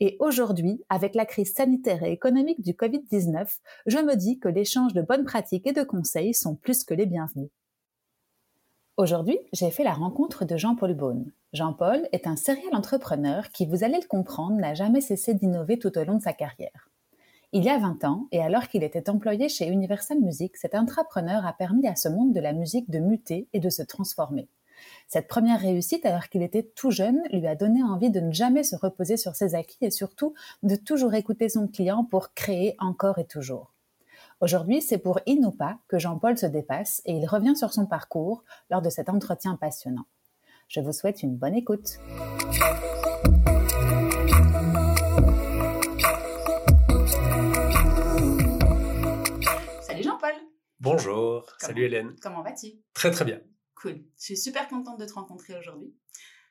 Et aujourd'hui, avec la crise sanitaire et économique du Covid-19, je me dis que l'échange de bonnes pratiques et de conseils sont plus que les bienvenus. Aujourd'hui, j'ai fait la rencontre de Jean-Paul Beaune. Jean-Paul est un serial entrepreneur qui, vous allez le comprendre, n'a jamais cessé d'innover tout au long de sa carrière. Il y a 20 ans, et alors qu'il était employé chez Universal Music, cet entrepreneur a permis à ce monde de la musique de muter et de se transformer. Cette première réussite, alors qu'il était tout jeune, lui a donné envie de ne jamais se reposer sur ses acquis et surtout de toujours écouter son client pour créer encore et toujours. Aujourd'hui, c'est pour In ou pas que Jean-Paul se dépasse et il revient sur son parcours lors de cet entretien passionnant. Je vous souhaite une bonne écoute. Bonjour, salut Hélène. Comment vas-tu? Très très bien. Cool. Je suis super contente de te rencontrer aujourd'hui.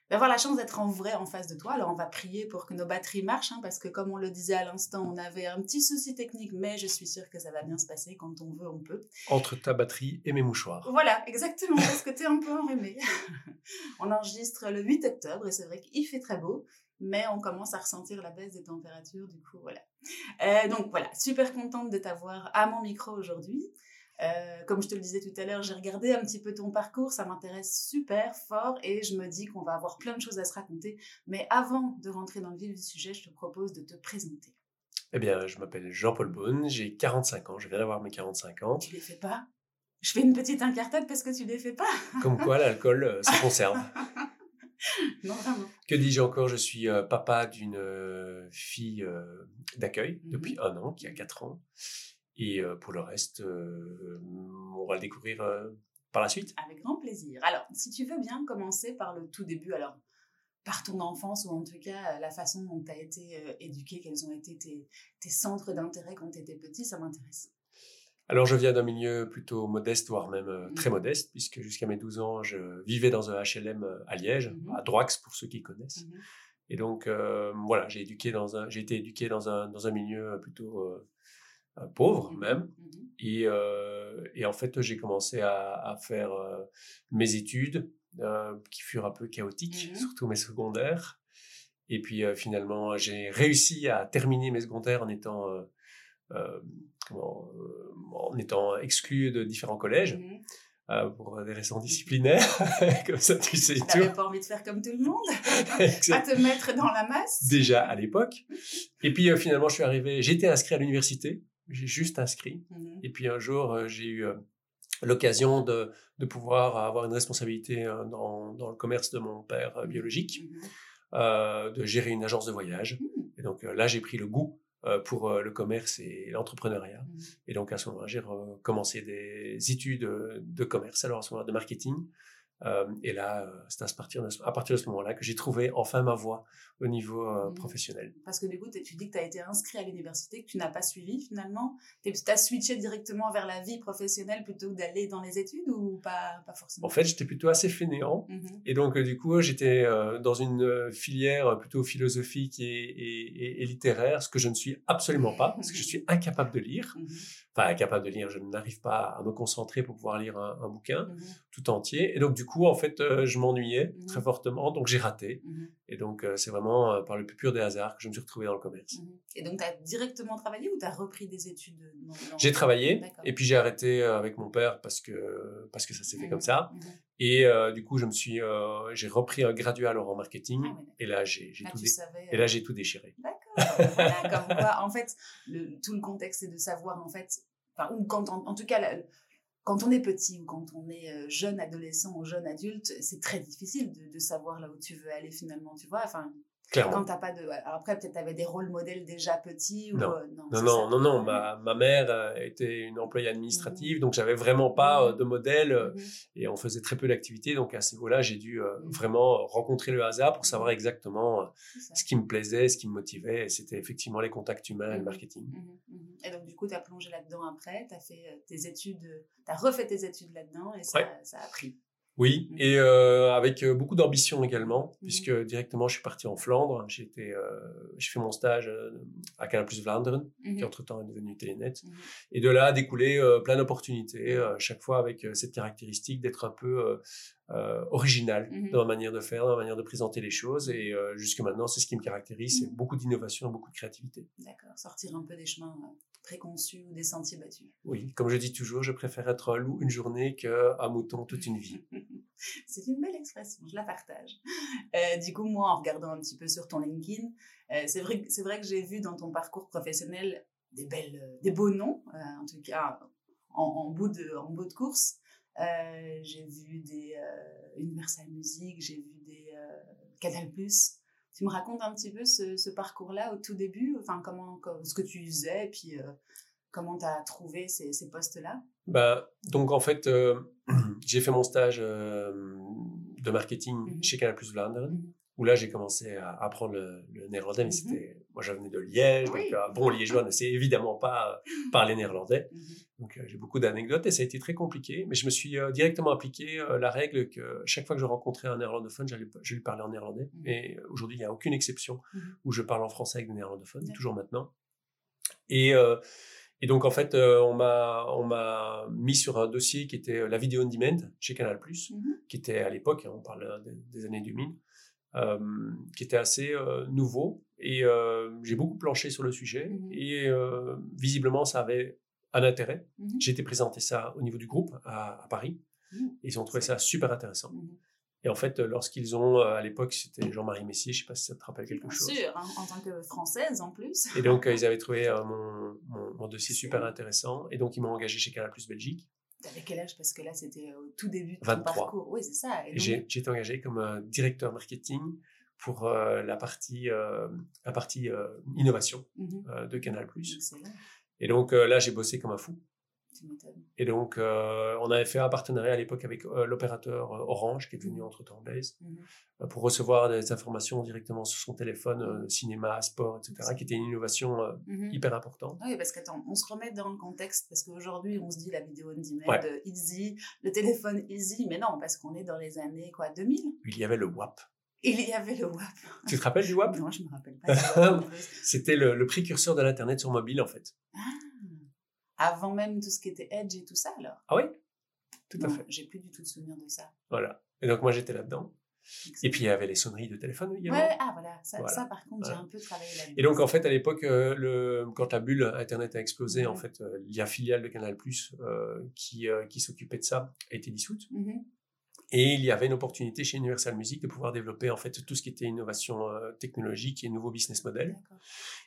D'avoir la chance d'être en vrai en face de toi. Alors on va prier pour que nos batteries marchent, hein, parce que comme on le disait à l'instant, on avait un petit souci technique, mais je suis sûre que ça va bien se passer. Quand on veut, on peut. Entre ta batterie et mes mouchoirs. Voilà, exactement, parce que tu es un peu enrhumé. on enregistre le 8 octobre et c'est vrai qu'il fait très beau mais on commence à ressentir la baisse des températures, du coup, voilà. Euh, donc voilà, super contente de t'avoir à mon micro aujourd'hui. Euh, comme je te le disais tout à l'heure, j'ai regardé un petit peu ton parcours, ça m'intéresse super fort et je me dis qu'on va avoir plein de choses à se raconter. Mais avant de rentrer dans le vif du sujet, je te propose de te présenter. Eh bien, je m'appelle Jean-Paul Beaune, j'ai 45 ans, je viens d'avoir mes 45 ans. Tu les fais pas? Je fais une petite incartade parce que tu les fais pas. Comme quoi, l'alcool, euh, ça conserve. non, vraiment. Que dis-je encore? Je suis euh, papa d'une fille d'accueil mhm. depuis un an, qui a 4 ans. Et pour le reste, on va le découvrir par la suite. Avec grand plaisir. Alors, si tu veux bien commencer par le tout début, alors par ton enfance ou en tout cas la façon dont tu as été éduqué, quels ont été tes, tes centres d'intérêt quand tu étais petit, ça m'intéresse. Alors, je viens d'un milieu plutôt modeste, voire même très mmh. modeste, puisque jusqu'à mes 12 ans, je vivais dans un HLM à Liège, mmh à Droix pour ceux qui connaissent. Mmh Et donc, voilà, j'ai éduqué dans un, j'ai été éduqué dans un, dans un milieu plutôt euh, pauvre mmh même. Mmh et, euh, et, en fait, j'ai commencé à, à faire euh, mes études qui furent un peu chaotiques, mmh surtout mes secondaires. Et puis finalement, j'ai réussi à terminer mes secondaires en étant, comment, en étant exclu de différents collèges. pour des raisons disciplinaires, comme ça tu sais tu n'avais pas envie de faire comme tout le monde, à te mettre dans la masse? Déjà à l'époque. Et puis finalement, je suis arrivé, j'étais inscrit à l'université j'ai juste inscrit. Mmh Et puis un jour, euh, j'ai eu euh, l'occasion de, de, pouvoir avoir une responsabilité euh, dans, dans, le commerce de mon père biologique, mmh euh, de gérer une agence de voyage. Mmh. Et donc là, j'ai pris le goût pour le commerce et l'entrepreneuriat. Et donc à ce moment-là, j'ai commencé des études de commerce, alors à ce moment-là de marketing. Euh, et là, euh, c'est à partir, de, à partir de ce moment-là que j'ai trouvé enfin ma voie au niveau euh, mmh. professionnel. Parce que du coup, tu dis que tu as été inscrit à l'université, que tu n'as pas suivi finalement. Tu as switché directement vers la vie professionnelle plutôt que d'aller dans les études ou pas, pas forcément? En fait, j'étais plutôt assez fainéant. Mmh et donc, du coup, j'étais dans une filière plutôt philosophique et, et, et, littéraire, ce que je ne suis absolument pas, parce que je suis incapable de lire. Mmh enfin incapable de lire, je n'arrive pas à me concentrer pour pouvoir lire un, bouquin tout entier. Et donc du coup, en fait, euh, je m'ennuyais mmh très fortement, donc j'ai raté. Mmh et donc euh, c'est vraiment euh, par le plus pur des hasards que je me suis retrouvé dans le commerce. Et donc tu as directement travaillé ou tu as repris des études J'ai travaillé et puis j'ai arrêté avec mon père parce que parce que ça s'est fait comme ça. Et du coup, je me suis j'ai repris un graduat alors en marketing ah et là j'ai tout et là j'ai tout déchiré. D'accord. comme quoi, en fait, le, tout le contexte c'est de savoir en fait ou quand en, tout cas, quand on est petit ou quand on est euh, jeune adolescent ou jeune adulte, c'est très difficile de, savoir là où tu veux aller finalement, tu vois. Enfin, Clairement. Quand t'as pas de. Alors après, peut-être tu avais des rôles modèles déjà petits ou Non. euh, Non, non, non, non. Ma, ma mère euh, était une employée administrative, donc j'avais vraiment pas euh, de modèle et on faisait très peu d'activités. Donc à ce niveau-là, j'ai dû vraiment rencontrer le hasard pour savoir exactement ce qui me plaisait, ce qui me motivait. Et c'était effectivement les contacts humains et le marketing. Et donc, du coup, tu as plongé là-dedans après, tu as fait tes études, tu as refait tes études là-dedans et ça, Ouais. ça a pris. Oui, Mhm. et euh, avec euh, beaucoup d'ambition également, Mhm. puisque directement je suis parti en Flandre. J'ai été, euh, j'ai fait mon stage à Canal Plus Vlaanderen, qui Mhm, entre-temps est devenu Telenet. mhm. Et de là a découlé euh, plein d'opportunités, chaque fois avec cette caractéristique d'être un peu original Mhm. dans ma manière de faire, dans ma manière de présenter les choses. Et jusque maintenant, c'est ce qui me caractérise, c'est beaucoup d'innovation, beaucoup de créativité. D'accord, sortir un peu des chemins préconçus ou des sentiers battus. Oui, comme je dis toujours, je préfère être un loup une journée qu'un mouton toute une vie. C'est une belle expression, je la partage. Euh, du coup, moi, en regardant un petit peu sur ton LinkedIn, euh, c'est vrai, vrai que j'ai vu dans ton parcours professionnel des, belles, euh, des beaux noms, euh, en tout cas en, en bout, de, en bout de course. J'ai vu des Universal Music, j'ai vu des Canal+. Tu me racontes un petit peu ce, ce parcours-là au tout début, enfin comment, co- ce que tu faisais, et puis euh, comment tu as trouvé ces, ces postes-là? Ben, donc en fait, euh, j'ai fait mon stage euh, de marketing Mhm. chez Canal Plus Vlaanderen, Mhm. où là j'ai commencé à apprendre le, le néerlandais, mais Mhm. c'était, moi je venais de Liège, Oui. donc un bon liégeois ne sait évidemment pas euh, parler néerlandais. Mhm. Donc euh, j'ai beaucoup d'anecdotes et ça a été très compliqué, mais je me suis euh, directement appliqué euh, la règle que chaque fois que je rencontrais un néerlandophone, je lui parlais en néerlandais. Mhm. Et euh, aujourd'hui, il n'y a aucune exception Mhm. où je parle en français avec des néerlandophones, toujours maintenant. Et, euh, et donc en fait, euh, on m'a mis sur un dossier qui était euh, la vidéo on demand chez Canal+, Mhm. qui était à l'époque, hein, on parle euh, des, des années 2000, euh, qui était assez euh, nouveau. Et euh, j'ai beaucoup planché sur le sujet. Mhm. Et euh, visiblement, ça avait un intérêt. Mhm. J'ai été présenter ça au niveau du groupe à, à Paris. Mhm. Ils ont trouvé ça super intéressant. Mhm. Et en fait, lorsqu'ils ont, euh, à l'époque, c'était Jean-Marie Messier, je sais pas si ça te rappelle quelque Bien chose. sûr, hein, en tant que française en plus. Et donc, ils avaient trouvé euh, mon, mon, mon dossier super intéressant. Et donc, ils m'ont engagé chez Canal Plus Belgique. T'avais quel âge? Parce que là, c'était au tout début de ton 23. parcours. Oui, c'est ça. Donc- j'ai été engagé comme directeur marketing pour euh, la partie, euh, la partie euh, innovation Mhm. de Canal Plus. Excellent, Et donc, là, j'ai bossé comme un fou. Et donc, on avait fait un partenariat à l'époque avec l'opérateur Orange, qui est devenu entre-temps Blaze, euh, pour recevoir des informations directement sur son téléphone, cinéma, sport, etc., qui était une innovation Mhm. hyper importante. Oui, parce qu'attends, on se remet dans le contexte, parce qu'aujourd'hui, on se dit la vidéo on demand, Ouais. easy, le téléphone easy, mais non, parce qu'on est dans les années, quoi, 2000 Il y avait le WAP. Il y avait le WAP. Tu te rappelles du WAP? Non, je me rappelle pas. plus. C'était le, le précurseur de l'Internet sur mobile, en fait. Ah, avant même tout ce qui était Edge et tout ça, alors Ah oui Tout à fait. J'ai plus du tout de souvenir de ça. Voilà. Et donc, moi, j'étais là-dedans. Et puis, il y avait les sonneries de téléphone également. Ouais, ah voilà, ça, Voilà. ça par contre, j'ai un peu travaillé là-dessus. Et donc, en fait, à l'époque, euh, le, quand la bulle Internet a explosé, en Mhm. fait, euh, la filiale de Canal+, euh, qui, euh, qui s'occupait de ça, a été dissoute. Mhm. Et il y avait une opportunité chez Universal Music de pouvoir développer, en fait, tout ce qui était innovation euh, technologique et nouveaux business models. D'accord.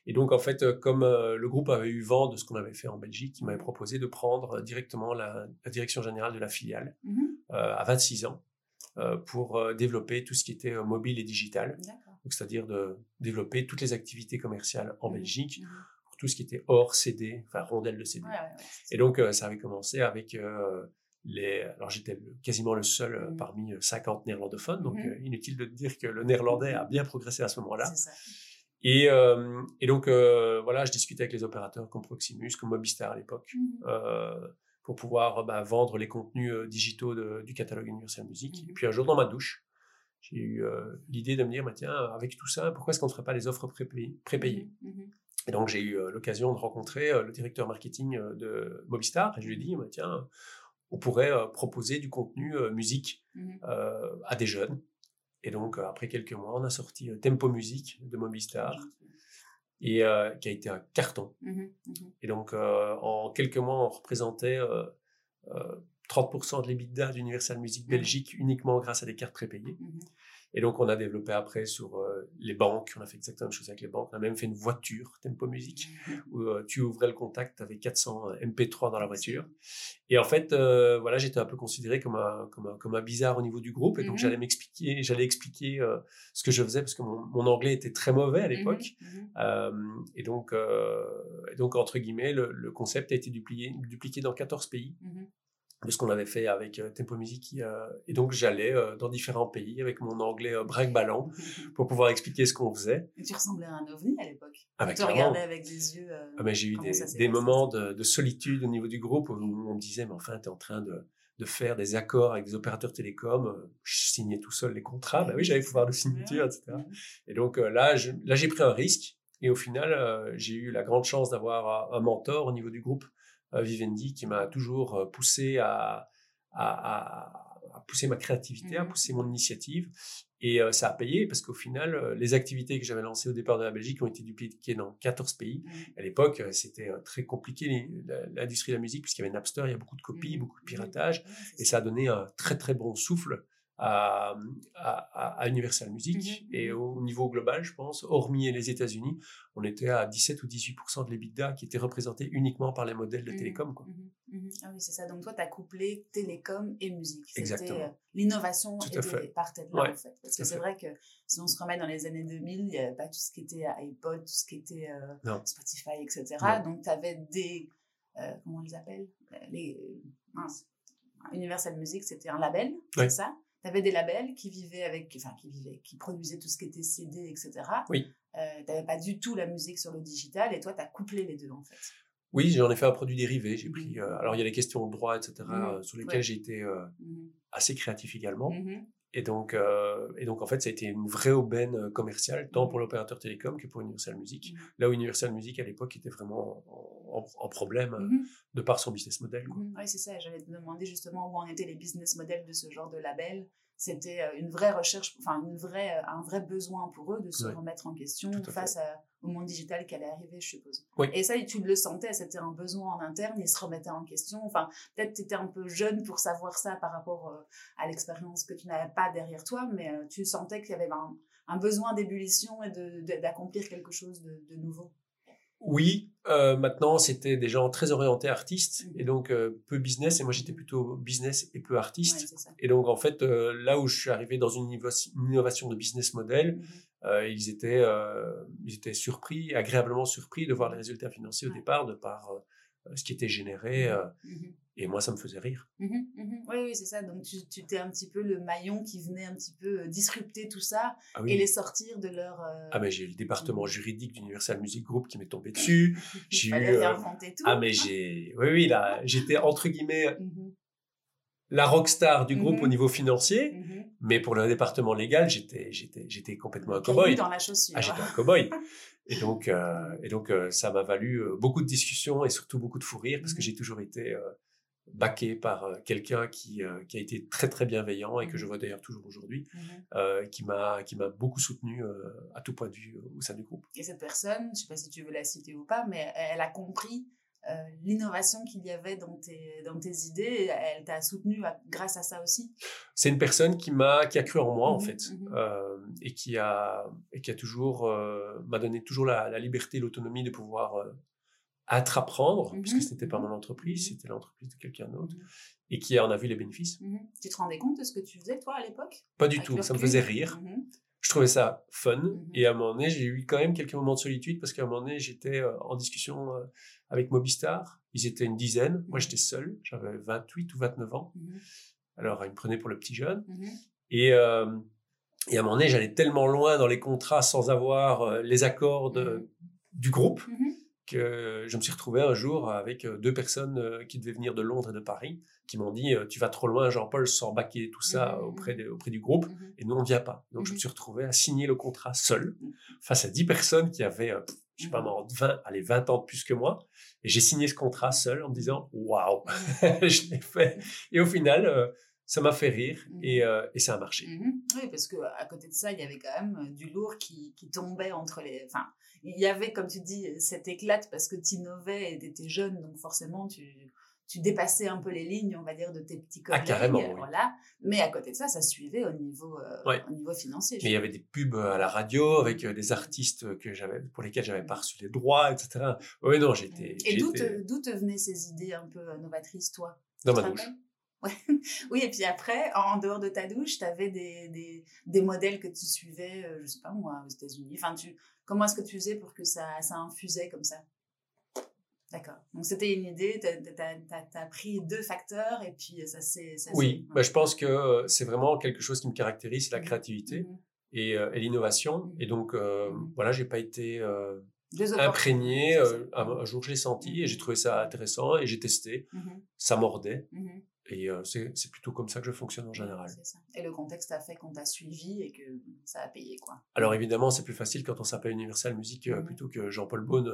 Et donc, en fait, euh, comme euh, le groupe avait eu vent de ce qu'on avait fait en Belgique, il m'avait proposé de prendre directement la, la direction générale de la filiale Mhm. euh, à 26 ans pour développer tout ce qui était mobile et digital. Donc, c'est-à-dire de développer toutes les activités commerciales en Mhm. Belgique Mhm. pour tout ce qui était hors CD, enfin rondelle de CD. Ouais, ouais, ouais, c'est Et donc, ça avait commencé avec les. Alors, j'étais quasiment le seul euh, Mhm. parmi euh, 50 néerlandophones, donc Mhm. euh, inutile de dire que le néerlandais a bien progressé à ce moment-là. Et, euh, et donc, euh, voilà, je discutais avec les opérateurs comme Proximus, comme Mobistar à l'époque, Mhm. euh, pour pouvoir bah, vendre les contenus euh, digitaux de- du catalogue Universal Music. Et puis, un jour, dans ma douche, j'ai eu euh, l'idée de me dire, bah, tiens, avec tout ça, pourquoi est-ce qu'on ne ferait pas les offres prépayées, et donc, j'ai eu euh, l'occasion de rencontrer euh, le directeur marketing euh, de Mobistar et je lui ai dit, bah, tiens, on pourrait euh, proposer du contenu euh, musique Mhm. euh, à des jeunes. Et donc, après quelques mois, on a sorti Tempo Music de Mobistar et euh, qui a été un carton. Mhm. Mhm. Et donc, euh, en quelques mois, on représentait euh, euh, 30% de l'EBITDA d'Universal Music. Belgique uniquement grâce à des cartes prépayées. Et donc, on a développé après sur euh, les banques. On a fait exactement la même chose avec les banques. On a même fait une voiture, Tempo Music, où euh, tu ouvrais le contact avec 400 MP3 dans la voiture. Et en fait, euh, voilà, j'étais un peu considéré comme un, comme un, comme un bizarre au niveau du groupe. Et donc, j'allais m'expliquer, j'allais expliquer ce que je faisais parce que mon, mon, anglais était très mauvais à l'époque. et donc, et donc, entre guillemets, le, le, concept a été dupliqué, dupliqué dans 14 pays de ce qu'on avait fait avec euh, Tempo Music. Euh, et donc, j'allais euh, dans différents pays avec mon anglais break ballon pour pouvoir expliquer ce qu'on faisait. Et tu ressemblais à un ovni à l'époque. Ah, tu regardais avec des yeux. Ah, mais j'ai eu des, des moments de, de, solitude au niveau du groupe où on me disait, mais enfin, tu es en train de, de, faire des accords avec des opérateurs télécoms. Je signais tout seul les contrats. Bah oui, j'avais pouvoir de signature, etc. Et donc là, là, j'ai pris un risque. Et au final, j'ai eu la grande chance d'avoir un mentor au niveau du groupe Vivendi qui m'a toujours euh, poussé à, à, à, pousser ma créativité, à mmh pousser mon initiative. Et euh, ça a payé parce qu'au final, les activités que j'avais lancées au départ de la Belgique ont été dupliquées dans 14 pays. Mmh. À l'époque, c'était très compliqué l'industrie de la musique puisqu'il y avait Napster, il y a beaucoup de copies, mmh beaucoup de piratage. Et ça a donné un très très bon souffle à, à, Universal Music. Mmh et au niveau global, je pense, hormis les États-Unis, on était à 17 ou 18% de l'EBITDA qui était représenté uniquement par les modèles de mmh télécom. Quoi. Ah oui, c'est ça. Donc toi, tu as couplé télécom et musique. Exactement. Euh, l'innovation partait de là, en fait. Parce que c'est vrai que si on se remet dans les années 2000, il n'y avait pas tout ce qui était iPod, tout ce qui était euh, Spotify, etc. Donc tu avais des... Euh, comment on les appelle? Les, Universal Music, c'était un label, c'est ça? Tu avais des labels qui vivaient avec, enfin, qui vivaient, qui produisaient tout ce qui était CD, etc. Oui. Euh, tu n'avais pas du tout la musique sur le digital et toi, tu as couplé les deux, en fait. Oui, j'en ai fait un produit dérivé. J'ai pris. Mmh. Euh, alors, il y a les questions de droit, etc., mmh. euh, sur lesquelles j'ai été mmh. assez créatif également. Et donc, euh, et donc, en fait, ça a été une vraie aubaine euh, commerciale, tant pour l'opérateur télécom que pour Universal Music. Mmh. Là où Universal Music, à l'époque, était vraiment en, problème euh, mmh de par son business model. Mmh oui, c'est ça. J'allais te demander justement où en étaient les business models de ce genre de label c'était une vraie recherche, enfin une vraie, un vrai besoin pour eux de se remettre en question face au monde digital qui allait arriver, je suppose. Et ça, tu le sentais, c'était un besoin en interne, ils se remettaient en question. Enfin, peut-être tu étais un peu jeune pour savoir ça par rapport euh, à l'expérience que tu n'avais pas derrière toi, mais tu sentais qu'il y avait un, besoin d'ébullition et d'accomplir quelque chose de nouveau. Oui, euh, maintenant c'était des gens très orientés artistes mmh et donc euh, peu business et moi j'étais plutôt business et peu artiste. et donc en fait euh, là où je suis arrivé dans une, innovation de business model, mmh ils étaient ils étaient surpris, agréablement surpris de voir les résultats financiers au départ de par ce qui était généré. Mmh et moi, ça me faisait rire. Mmh mmh oui, oui, c'est ça. Donc, tu, tu étais un petit peu le maillon qui venait un petit peu euh, disrupter tout ça ah et les sortir de leur. Euh, ah, mais j'ai eu le département juridique d'Universal Music Group qui m'est tombé dessus. j'ai eu. Euh, tout. Ah, mais j'ai. Oui, oui, là, j'étais entre guillemets la rockstar du groupe au niveau financier. Mais pour le département légal, j'étais, j'étais, j'étais complètement un cow-boy. dans la chaussure. Ah, j'étais un cow-boy. Et donc, et donc ça m'a valu beaucoup de discussions et surtout beaucoup de fou rire parce que j'ai toujours été baqué par euh, quelqu'un qui, euh, qui a été très très bienveillant et que je vois d'ailleurs toujours aujourd'hui, euh, qui m'a qui m'a beaucoup soutenu à tout point de vue au sein du groupe. Et cette personne, je ne sais pas si tu veux la citer ou pas, mais elle a compris l'innovation qu'il y avait dans tes, dans tes idées, elle t'a soutenu grâce à ça aussi? C'est une personne qui m'a qui a cru en moi en mmh fait et qui a et qui a toujours m'a donné toujours la, la liberté, l'autonomie de pouvoir à apprendre, puisque mmh ce n'était pas mmh mon entreprise, c'était l'entreprise de quelqu'un d'autre, mmh et qui en a vu les bénéfices. Tu te rendais compte de ce que tu faisais, toi, à l'époque? Pas du tout, ça me faisait rire. Je trouvais ça fun, et à un moment donné, j'ai eu quand même quelques moments de solitude, parce qu'à un moment donné, j'étais euh, en discussion euh, avec Mobistar, ils étaient une dizaine, moi j'étais seul, j'avais 28 ou 29 ans, alors ils me prenaient pour le petit jeune, et... Euh, et à un moment donné, j'allais tellement loin dans les contrats sans avoir les accords de, du groupe que je me suis retrouvé un jour avec euh, deux personnes euh, qui devaient venir de Londres et de Paris, qui m'ont dit euh, Tu vas trop loin, Jean-Paul, sans baquer tout ça mmh. auprès, auprès du groupe, mmh. et nous, on ne vient pas. Donc, je me mmh. suis retrouvé à signer le contrat seul, face à dix personnes qui avaient, je sais pas, 20, allez, 20 ans de plus que moi. Et j'ai signé ce contrat seul en me disant Waouh, je l'ai fait. Et au final, ça m'a fait rire et, et, ça a marché. Oui, parce qu'à côté de ça, il y avait quand même du lourd qui, qui tombait entre les. Enfin, il y avait, comme tu dis, cette éclate parce que tu innovais et tu étais jeune, donc forcément, tu, tu dépassais un peu les lignes, on va dire, de tes petits ah, collègues. carrément, Voilà. Mais à côté de ça, ça suivait au niveau, euh, au niveau financier. Mais il y avait des pubs à la radio avec euh, des artistes que j'avais, pour lesquels j'avais pas reçu les droits, etc. Oui, non, j'étais. Et d'où te, te venaient ces idées un peu novatrices, toi? Dans ma douche. Ouais. oui, et puis après, en dehors de ta douche, tu avais des, des, des, modèles que tu suivais, je sais pas moi, aux États-Unis. Enfin, tu, comment est-ce que tu faisais pour que ça, ça infusait comme ça? D'accord. Donc c'était une idée, tu as, pris deux facteurs et puis ça s'est... Oui, bah, je pense que euh, c'est vraiment quelque chose qui me caractérise, c'est la mmh créativité mmh et, euh, et l'innovation. Mmh et donc euh, voilà, j'ai pas été euh, imprégné. un, jour, je l'ai senti et j'ai trouvé ça intéressant et j'ai testé. Ça mordait. Et c'est plutôt comme ça que je fonctionne en général. Ça. Et le contexte a fait qu'on t'a suivi et que ça a payé, quoi. Alors évidemment, c'est plus facile quand on s'appelle Universal Music plutôt que Jean-Paul Beaune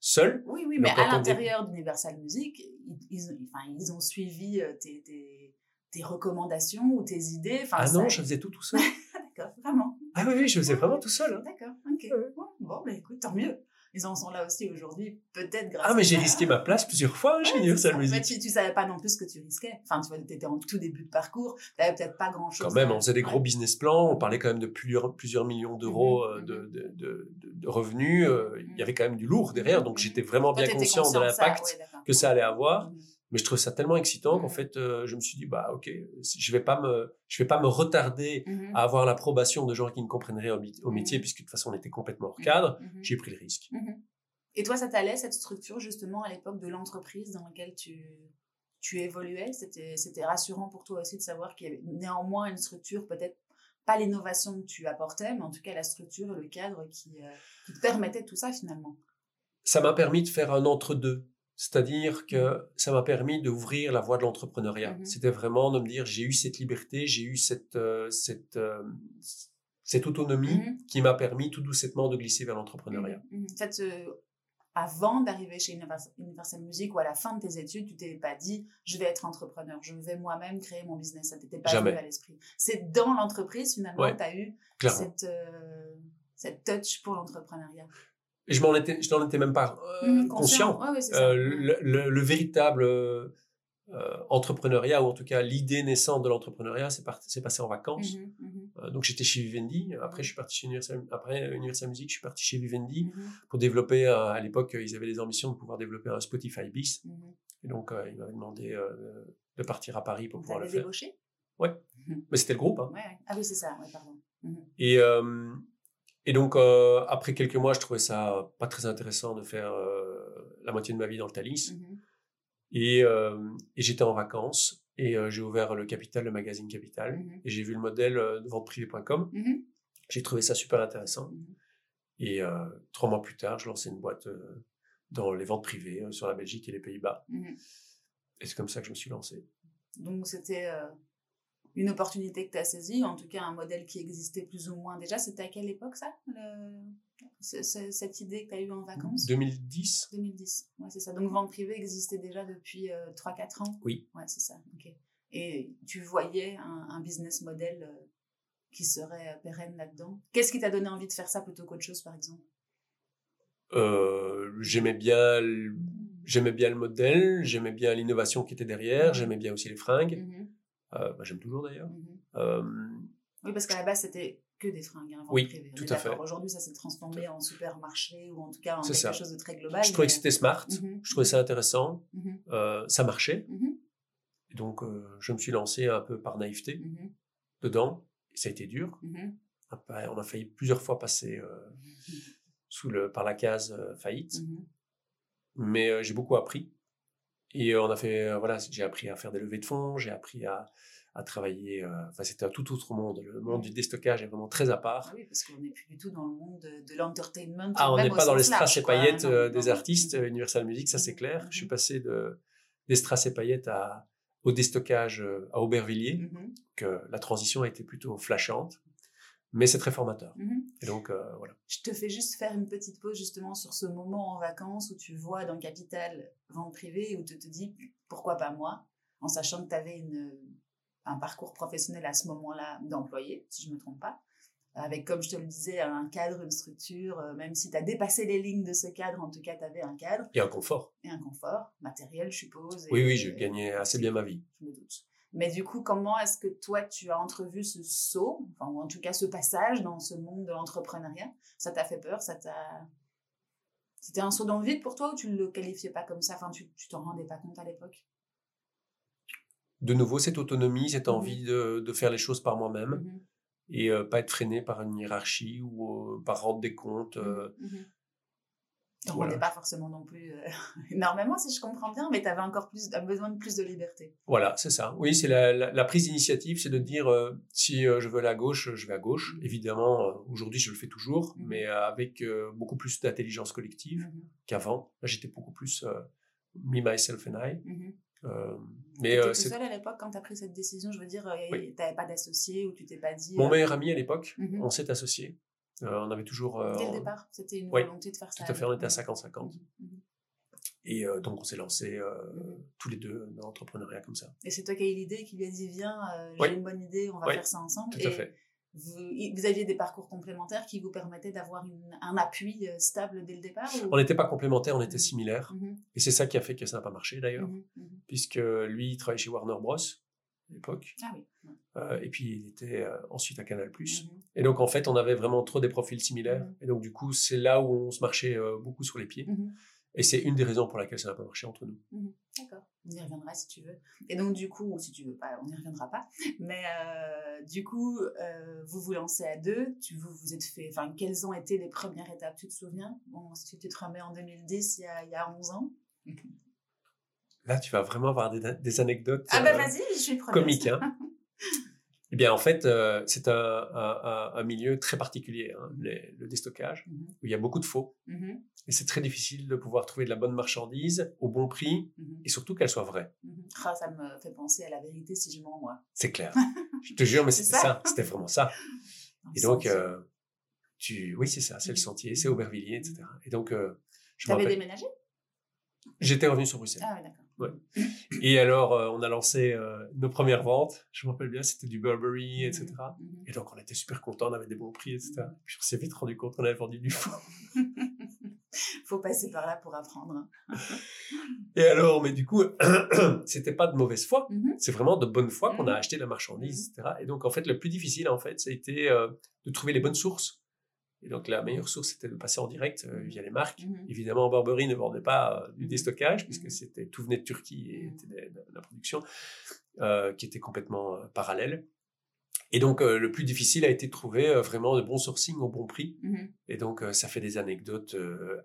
seul. Oui, oui, mais, à l'intérieur d'Universal Music, ils, enfin, ils ont suivi tes, tes, tes, recommandations ou tes idées. Enfin, ah non, je faisais tout tout seul. D'accord, vraiment. Ah oui, oui, je faisais vraiment tout seul. Hein. D'accord, ok. Bon, ben écoute, tant mieux ils en sont là aussi aujourd'hui, peut-être grâce Ah, mais j'ai risqué ma place plusieurs fois chez Universal Music. Mais tu, tu savais pas non plus ce que tu risquais. Enfin, tu vois, étais en tout début de parcours, tu n'avais peut-être pas grand-chose. Quand même, on faisait des gros business plans, on parlait quand même de plusieurs, plusieurs millions d'euros mmh euh, de, de, de, de, revenus. Euh, il y mmh avait quand même du lourd derrière, donc mmh j'étais vraiment bien conscient de l'impact que ça allait avoir. Mais je trouve ça tellement excitant qu'en fait, euh, je me suis dit, bah ok, je vais pas me, je vais pas me retarder mmh à avoir l'approbation de gens qui ne comprennent rien au, métier, mmh puisque de toute façon on était complètement hors cadre. J'ai pris le risque. Et toi, ça t'allait cette structure justement à l'époque de l'entreprise dans laquelle tu, tu évoluais? C'était, c'était rassurant pour toi aussi de savoir qu'il y avait néanmoins une structure, peut-être pas l'innovation que tu apportais, mais en tout cas la structure, le cadre qui, euh, qui te permettait tout ça finalement. Ça m'a permis de faire un entre-deux. C'est-à-dire que ça m'a permis d'ouvrir la voie de l'entrepreneuriat. Mmh C'était vraiment de me dire, j'ai eu cette liberté, j'ai eu cette, euh, cette, euh, cette autonomie mmh qui m'a permis tout doucement de glisser vers l'entrepreneuriat. Mmh en fait, euh, avant d'arriver chez Universal Music ou à la fin de tes études, tu t'es pas dit, je vais être entrepreneur, je vais moi-même créer mon business. Ça t'était pas venu à l'esprit. C'est dans l'entreprise, finalement, que tu as eu cette, cette touch pour l'entrepreneuriat je m'en étais, je n'en étais même pas euh, mmh, conscient. Euh, le, le, véritable euh, entrepreneuriat, ou en tout cas l'idée naissante de l'entrepreneuriat, c'est passé en vacances. Mmh mmh donc j'étais chez Vivendi. Après, je suis parti chez Universal, après Universal Music, je suis parti chez Vivendi pour développer. à l'époque, ils avaient des ambitions de pouvoir développer un Spotify bis. Et donc, ils m'avaient demandé de partir à Paris pour pouvoir le faire. débauché? Ouais. Mais c'était le groupe. Hein. Ah oui, c'est ça. pardon. Et et donc, euh, après quelques mois, je trouvais ça pas très intéressant de faire euh, la moitié de ma vie dans le Thalys. Mmh et, euh, et j'étais en vacances et j'ai ouvert le Capital, le magazine Capital, mmh et j'ai vu le modèle de venteprivée.com. Mmh j'ai trouvé ça super intéressant. Et trois mois plus tard, je lançais une boîte dans les ventes privées sur la Belgique et les Pays-Bas. Et c'est comme ça que je me suis lancé. Donc, c'était une opportunité que tu as saisie, en tout cas un modèle qui existait plus ou moins déjà. C'était à quelle époque ça Cette idée que tu as eue en vacances? 2010. 2010, ouais, c'est ça. Donc vente privée existait déjà depuis 3-4 euh, ans? Oui. Ouais, c'est ça. ok. Et tu voyais un, business model euh, qui serait euh, pérenne là-dedans? Qu'est-ce qui t'a donné envie de faire ça plutôt qu'autre chose, par exemple? J'aimais bien j'aimais bien le modèle, j'aimais bien l'innovation qui était derrière, j'aimais bien aussi les fringues. Mmh euh, bah, j'aime toujours d'ailleurs. Mmh oui, parce qu'à la base, c'était que des fringues. Hein, oui, tout à fait. Aujourd'hui, ça s'est transformé en supermarché ou en tout cas en quelque chose de très global. Je trouvais que c'était smart, mmh je trouvais ça intéressant, mmh euh, ça marchait. Et donc, euh, je me suis lancé un peu par naïveté dedans. Et ça a été dur. On a failli plusieurs fois passer sous le, par la case faillite. Mais j'ai beaucoup appris. Et on a fait, voilà, j'ai appris à faire des levées de fonds, j'ai appris à, à travailler. enfin, c'était un tout autre monde. Le monde du déstockage est vraiment très à part. Ah oui, parce qu'on n'est plus du tout dans le monde de, l'entertainment. Ah, on n'est pas dans les strass et paillettes des artistes. Universal Music, ça c'est clair. Je suis passé de, des strass et paillettes à, au déstockage à Aubervilliers, mmh que la transition a été plutôt flashante mais c'est très formateur. Mmh et donc, euh, voilà. Je te fais juste faire une petite pause justement sur ce moment en vacances où tu vois dans Capital vente privée, où tu te dis pourquoi pas moi, en sachant que tu avais une, un parcours professionnel à ce moment-là d'employé, si je ne me trompe pas. avec, comme je te le disais, un cadre, une structure, euh, même si tu as dépassé les lignes de ce cadre, en tout cas, tu avais un cadre. Et un confort. Et un confort matériel, je suppose. oui, oui, je gagnais assez bien ma vie. Je me doute. Mais du coup, comment est-ce que toi, tu as entrevu ce saut, enfin, ou en tout cas ce passage dans ce monde de l'entrepreneuriat? Ça t'a fait peur? Ça t'a... C'était un saut dans le vide pour toi ou tu ne le qualifiais pas comme ça? Enfin, tu t'en rendais pas compte à l'époque? De nouveau, cette autonomie, cette mmh envie de, de, faire les choses par moi-même. Mmh et pas être freiné par une hiérarchie ou par rendre des comptes. Mmh Donc on n'est pas forcément non plus énormément, si je comprends bien, mais tu avais encore plus, besoin de plus de liberté. Voilà, c'est ça. Oui, c'est la, la, prise d'initiative, c'est de dire si je veux aller à gauche, je vais à gauche. Mmh. Évidemment, aujourd'hui, je le fais toujours, mmh. mais avec beaucoup plus d'intelligence collective qu'avant. Là, j'étais beaucoup plus me, myself and I. Euh, mais euh, c'est seul à l'époque quand tu as pris cette décision, je veux dire, euh, tu n'avais pas d'associé ou tu t'es pas dit. Mon meilleur ami à l'époque, mmh on s'est associé. On avait toujours. Dès le départ, c'était une volonté de faire ça. Tout à fait, on était à 50-50. Mmh mmh et donc on s'est lancé tous les deux dans l'entrepreneuriat comme ça. Et c'est toi qui as eu l'idée, qui lui a dit viens, j'ai une bonne idée, on va faire ça ensemble. Tout à fait vous, aviez des parcours complémentaires qui vous permettaient d'avoir un appui euh, stable dès le départ On n'était pas complémentaires, on était similaires. Mmh et c'est ça qui a fait que ça n'a pas marché d'ailleurs. Mmh Puisque lui, il travaillait chez Warner Bros. À l'époque. Ah oui. Euh, et puis il était euh, ensuite à Canal. Et donc en fait, on avait vraiment trop des profils similaires. Et donc du coup, c'est là où on se marchait beaucoup sur les pieds. Et c'est une des raisons pour laquelle ça n'a pas marché entre nous. D'accord. On y reviendra si tu veux. Et donc, du coup, si tu veux pas, on n'y reviendra pas. Mais euh, du coup, euh, vous vous lancez à deux. Tu, vous vous êtes fait. Enfin, quelles ont été les premières étapes? Tu te souviens? Bon, si tu te remets en 2010, il y a, il y a 11 ans. Là, tu vas vraiment avoir des, des anecdotes. Ah, bah euh, vas-y, je suis Comiques, hein. Eh bien, en fait, euh, c'est un, un, milieu très particulier, hein, le déstockage, mmh où il y a beaucoup de faux. Mmh et c'est très difficile de pouvoir trouver de la bonne marchandise au bon prix mmh et surtout qu'elle soit vraie. Ah, ça me fait penser à la vérité si je mens, moi. C'est clair. je te jure, mais c'était ça, c'était vraiment ça. et donc, euh, tu... oui, c'est ça, c'est le sentier, c'est Aubervilliers, etc. Et donc, euh, je avais déménagé? J'étais revenu sur Bruxelles. Ah, oui, d'accord. Et alors, euh, on a lancé euh, nos premières ventes. Je me rappelle bien, c'était du Burberry, etc. Mmh, mmh. Et donc, on était super contents, on avait des bons prix, etc. Puis on s'est vite rendu compte qu'on avait vendu du faux. Faut passer par là pour apprendre. Et alors, mais du coup, c'était pas de mauvaise foi. Mmh C'est vraiment de bonne foi qu'on a acheté la marchandise, etc. Et donc, en fait, le plus difficile, en fait, ça a été euh, de trouver les bonnes sources et donc la meilleure source, c'était de passer en direct euh, via les marques. Mmh Évidemment, Burberry ne vendait pas euh, du déstockage, puisque mmh c'était tout venait de Turquie et était de, la production, euh, qui était complètement parallèle. Et donc, euh, le plus difficile a été de trouver euh, vraiment de bons sourcing au bon prix. Mmh et donc, euh, ça fait des anecdotes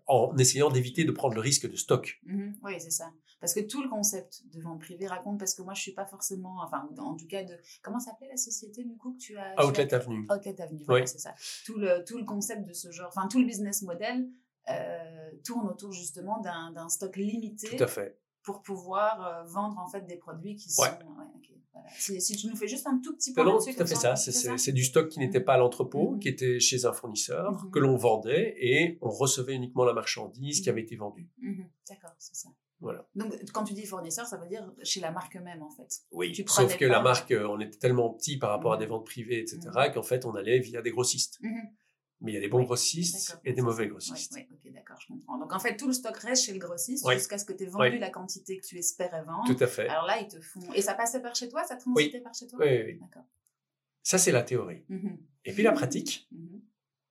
en essayant d'éviter de prendre le risque de stock. Mmh oui, c'est ça. Parce que tout le concept de vente privée raconte, parce que moi, je suis pas forcément, enfin, en tout cas, de comment s'appelait la société du coup que tu as Outlet Avenue. Outlet Avenue, oui. c'est ça. Tout le, tout le concept de ce genre, enfin, tout le business model tourne autour justement d'un stock limité. Tout à fait. Pour pouvoir vendre en fait des produits qui sont. Ouais. Si, tu nous fais juste un tout petit peu Non, tout à fait ça. C'est du stock qui n'était mmh. pas à l'entrepôt, mmh. qui était chez un fournisseur, mmh. que l'on vendait et on recevait uniquement la marchandise qui avait été vendue. D'accord, c'est ça. Voilà. Donc, quand tu dis fournisseur, ça veut dire chez la marque même, en fait. Oui, sauf que la marque, euh, on était tellement petit par rapport à des ventes privées, etc., qu'en fait, on allait via des grossistes. Mais il y a des bons grossistes et des mauvais grossistes. Oui, ok, d'accord, je comprends. Donc en fait, tout le stock reste chez le grossiste jusqu'à ce que tu aies vendu la quantité que tu espérais vendre. Tout à fait. Alors là, ils te font. Et ça passait par chez toi? Ça transitait par chez toi? Oui, oui. D'accord. Ça, c'est la théorie. Mmh et puis la pratique. Mmh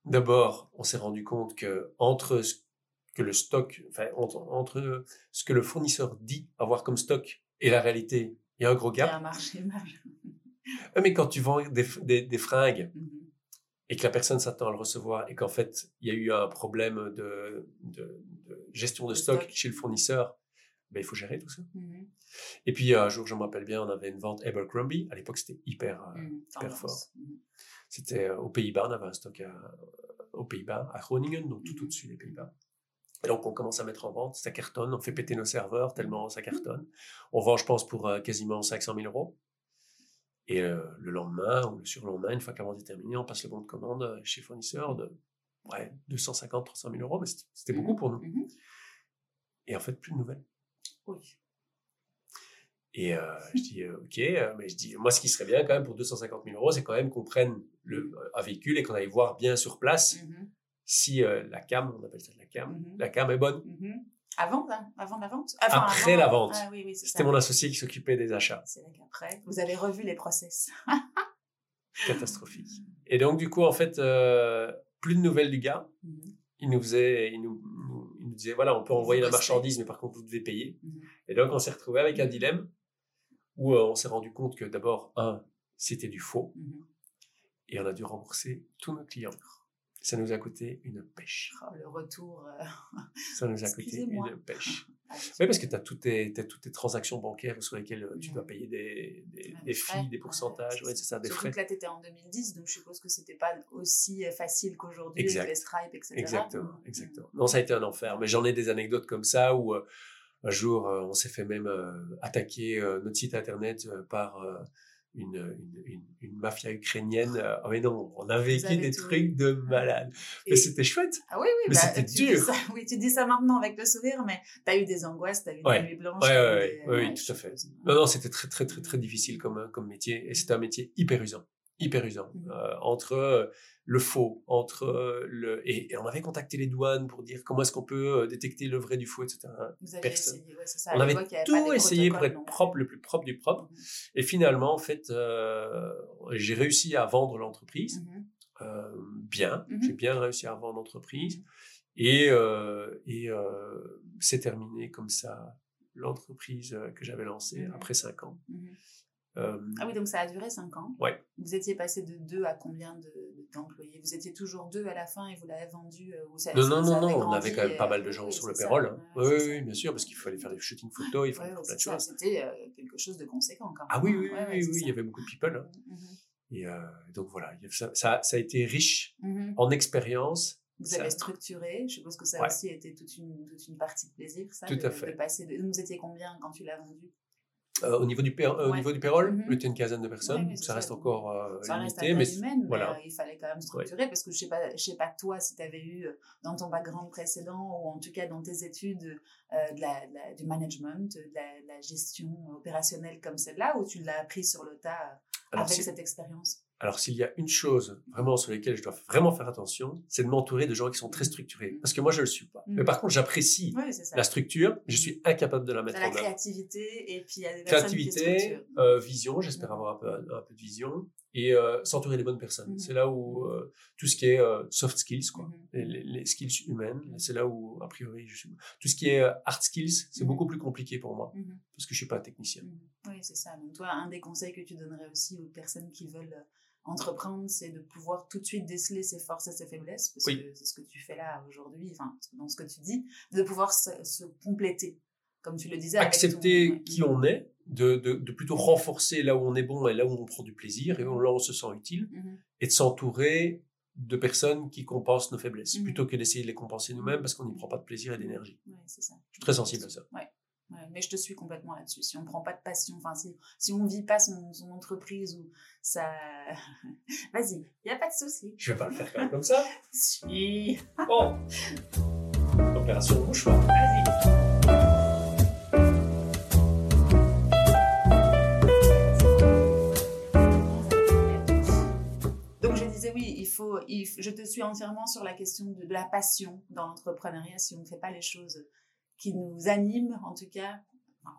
D'abord, on s'est rendu compte que entre ce que le stock, enfin, entre, ce que le fournisseur dit avoir comme stock et la réalité, il y a un gros gap. Il y a un marché Mais quand tu vends des, des, fringues, mmh et que la personne s'attend à le recevoir et qu'en fait, il y a eu un problème de, de, gestion de stock, chez le fournisseur, ben, il faut gérer tout ça. Mmh et puis, un jour, je me rappelle bien, on avait une vente Abercrombie. À l'époque, c'était hyper, euh, hyper fort. Mmh c'était euh, aux Pays-Bas, on avait un stock aux Pays-Bas, à Groningen, donc tout au-dessus des Pays-Bas. Et donc, on commence à mettre en vente, ça cartonne, on fait péter nos serveurs tellement ça cartonne. On vend, je pense, pour euh, quasiment 500 000 euros. Et euh, le lendemain ou le surlendemain, une fois que la vente est terminée, on passe le bon de commande euh, chez fournisseur de ouais, 250, 300 000 euros, mais c'était mmh beaucoup pour nous. Mmh et en fait, plus de nouvelles. Oui. Et euh, je dis, OK, mais je dis, moi, ce qui serait bien quand même pour 250 000 euros, c'est quand même qu'on prenne le, un véhicule et qu'on aille voir bien sur place Mhm. si la cam, on appelle ça de la cam, Mhm. la cam est bonne. Avant, hein, avant la vente? Après la vente. Ah, oui, oui, c'est C'était mon associé qui s'occupait des achats. C'est là qu'après, vous avez revu les process. Catastrophique. Et donc, du coup, en fait, euh, plus de nouvelles du gars. Mhm. Il nous faisait, il nous, il nous disait, voilà, on peut envoyer la marchandise, mais par contre, vous devez payer. Mhm. Et donc, on s'est retrouvé avec un dilemme où euh, on s'est rendu compte que d'abord, un, c'était du faux, Mhm. et on a dû rembourser tous nos clients. Ça nous a coûté une pêche. Oh, le retour. euh, Ça nous a coûté une pêche. ah, Oui, parce que tu as toutes tes, t'as toutes tes transactions bancaires sur lesquelles euh, tu dois payer des, des, des frais. fees, des pourcentages, ouais, c'est ça, des Surtout frais. que là, tu étais en 2010, donc je suppose que c'était pas aussi euh, facile qu'aujourd'hui avec les Stripe, etc. Exactement, Mhm. exactement. Non, ça a été un enfer. Mais j'en ai des anecdotes comme ça où euh, un jour, euh, on s'est fait même attaquer notre site internet par une, une, une, une mafia ukrainienne. Euh, oh mais non, on a vécu des tout trucs de malade. Mais c'était chouette. Ah oui, oui, Mais bah, c'était dur. ça- oui, tu dis ça maintenant avec le sourire, mais tu as eu des angoisses, tu as eu Ouais. des nuits blanches. Ouais, ouais, des- oui, tout à fait. suppose. Non, non, c'était très, très, très, très difficile comme, euh, comme métier. Et c'était un métier hyper usant. Hyper usant. Mhm. Euh, entre euh, le faux, entre euh, le. Et, et on avait contacté les douanes pour dire comment est-ce qu'on peut détecter le vrai du faux, etc. Vous avez Personne. essayé, ouais, c'est ça. à On avait tout essayé pour être propre, le plus propre du propre. Mhm. Et finalement, en fait, euh, j'ai réussi à vendre l'entreprise euh, bien. J'ai bien réussi à vendre l'entreprise. Et, et c'est terminé comme ça l'entreprise que j'avais lancée après cinq ans. Euh, Ah oui, donc ça a duré 5 ans. Ouais. Vous étiez passé de 2 à combien de- d'employés? Vous étiez toujours deux à la fin et vous l'avez vendu euh, ou ça- non, non, non, non, on avait quand même pas et- mal de gens oui, sur le payroll. hein. Oui, bien sûr, parce qu'il fallait faire des shooting photos, il fallait Ouais, plein de choses. C'était euh, quelque chose de conséquent quand même. Ah oui, hein. oui, Ouais, oui, oui, il y avait beaucoup de people. hein. Mhm. Et euh, donc voilà, ça, ça, ça a été riche Mhm. en expérience. Vous Ça- avez structuré, je suppose que ça aussi a été toute une, toute une partie de plaisir, ça, Tout de, à fait. de passer de... Vous étiez combien quand tu l'as vendu? Euh, au niveau du, euh, au Ouais. niveau du payroll, Mhm. on était une quinzaine de personnes. Ouais, ça reste ça. encore euh, Ça reste à limité, mais taille humaine, mais voilà. il fallait quand même structurer parce que je sais pas, je sais pas toi si tu avais eu euh, dans ton background précédent ou en tout cas dans tes études euh, de la, de la- du management, de la, de la gestion opérationnelle comme celle-là ou tu l'as appris sur le tas Alors, avec cette expérience? Alors, s'il y a une chose vraiment sur laquelle je dois vraiment faire attention, c'est de m'entourer de gens qui sont très structurés. Mhm. Parce que moi, je ne le suis pas. Mhm. Mais par contre, j'apprécie la structure, je suis incapable de la mettre la en œuvre. créativité et puis il y a des qui Créativité, structurent. euh, vision, j'espère avoir un peu, un peu de vision, et euh, s'entourer des bonnes personnes. Mhm. C'est là où euh, tout ce qui est euh, soft skills, quoi, Mhm. les, les- les skills humaines, c'est là où, a priori, je suis. Tout ce qui est hard skills, c'est beaucoup plus compliqué pour moi, parce que je suis pas technicien. Oui, c'est ça. Donc, toi, un des conseils que tu donnerais aussi aux personnes qui veulent entreprendre, c'est de pouvoir tout de suite déceler ses forces et ses faiblesses, parce Oui. que c'est ce que tu fais là aujourd'hui, enfin, dans ce que tu dis, de pouvoir se, se compléter, comme tu le disais. Accepter ton- qui on est, de, de, de plutôt renforcer là où on est bon et là où on prend du plaisir, et là où on se sent utile, Mhm. et de s'entourer de personnes qui compensent nos faiblesses, Mhm. plutôt que d'essayer de les compenser nous-mêmes parce qu'on n'y prend pas de plaisir et d'énergie. Ouais. Je suis très sensible à ça. Ouais. Ouais, mais je te suis complètement là-dessus. Si on prend pas de passion, enfin si, si on vit pas son, son entreprise ou ça, vas-y, il y a pas de souci. Je vais pas le faire quand même comme ça. Si. Bon. Opération mouchoir. Vas-y. Je te suis entièrement sur la question de, la passion dans l'entrepreneuriat. Si on ne fait pas les choses qui nous animent, en tout cas,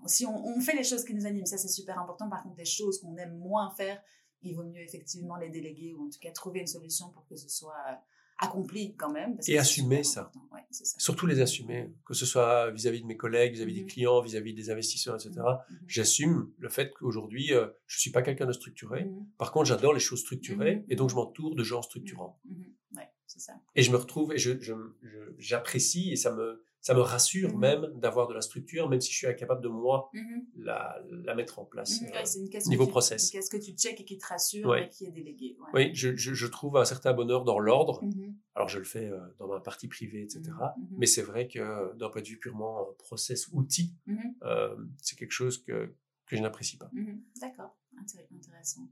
si on, on fait les choses qui nous animent, ça c'est super important. Par contre, des choses qu'on aime moins faire, il vaut mieux effectivement les déléguer ou en tout cas trouver une solution pour que ce soit euh, accompli quand même. parce Et que assumer ça. Ouais. Surtout les assumer, que ce soit vis-à-vis de mes collègues, vis-à-vis des Mhm. clients, vis-à-vis des investisseurs, etc. Mhm. J'assume le fait qu'aujourd'hui, euh, je suis pas quelqu'un de structuré. Mhm. Par contre, j'adore les choses structurées et donc je m'entoure de gens structurants. Ouais, c'est ça. Et je me retrouve et je, je- je- j'apprécie et ça me, ça me rassure Mhm. même d'avoir de la structure, même si je suis incapable de moi Mhm. la, la mettre en place. Mhm. Euh, Ouais, c'est une caisse niveau que tu- process. Caisse que tu check et qui te rassure, Ouais. mais qui est déléguée. ouais. Oui, je, je, je trouve un certain bonheur dans l'ordre. Mhm. Alors, je le fais euh, dans ma partie privée, etc. Mais c'est vrai que euh, d'un point de vue purement euh, process, outil, euh, c'est quelque chose que, que je n'apprécie pas. D'accord, Intér- intéressant.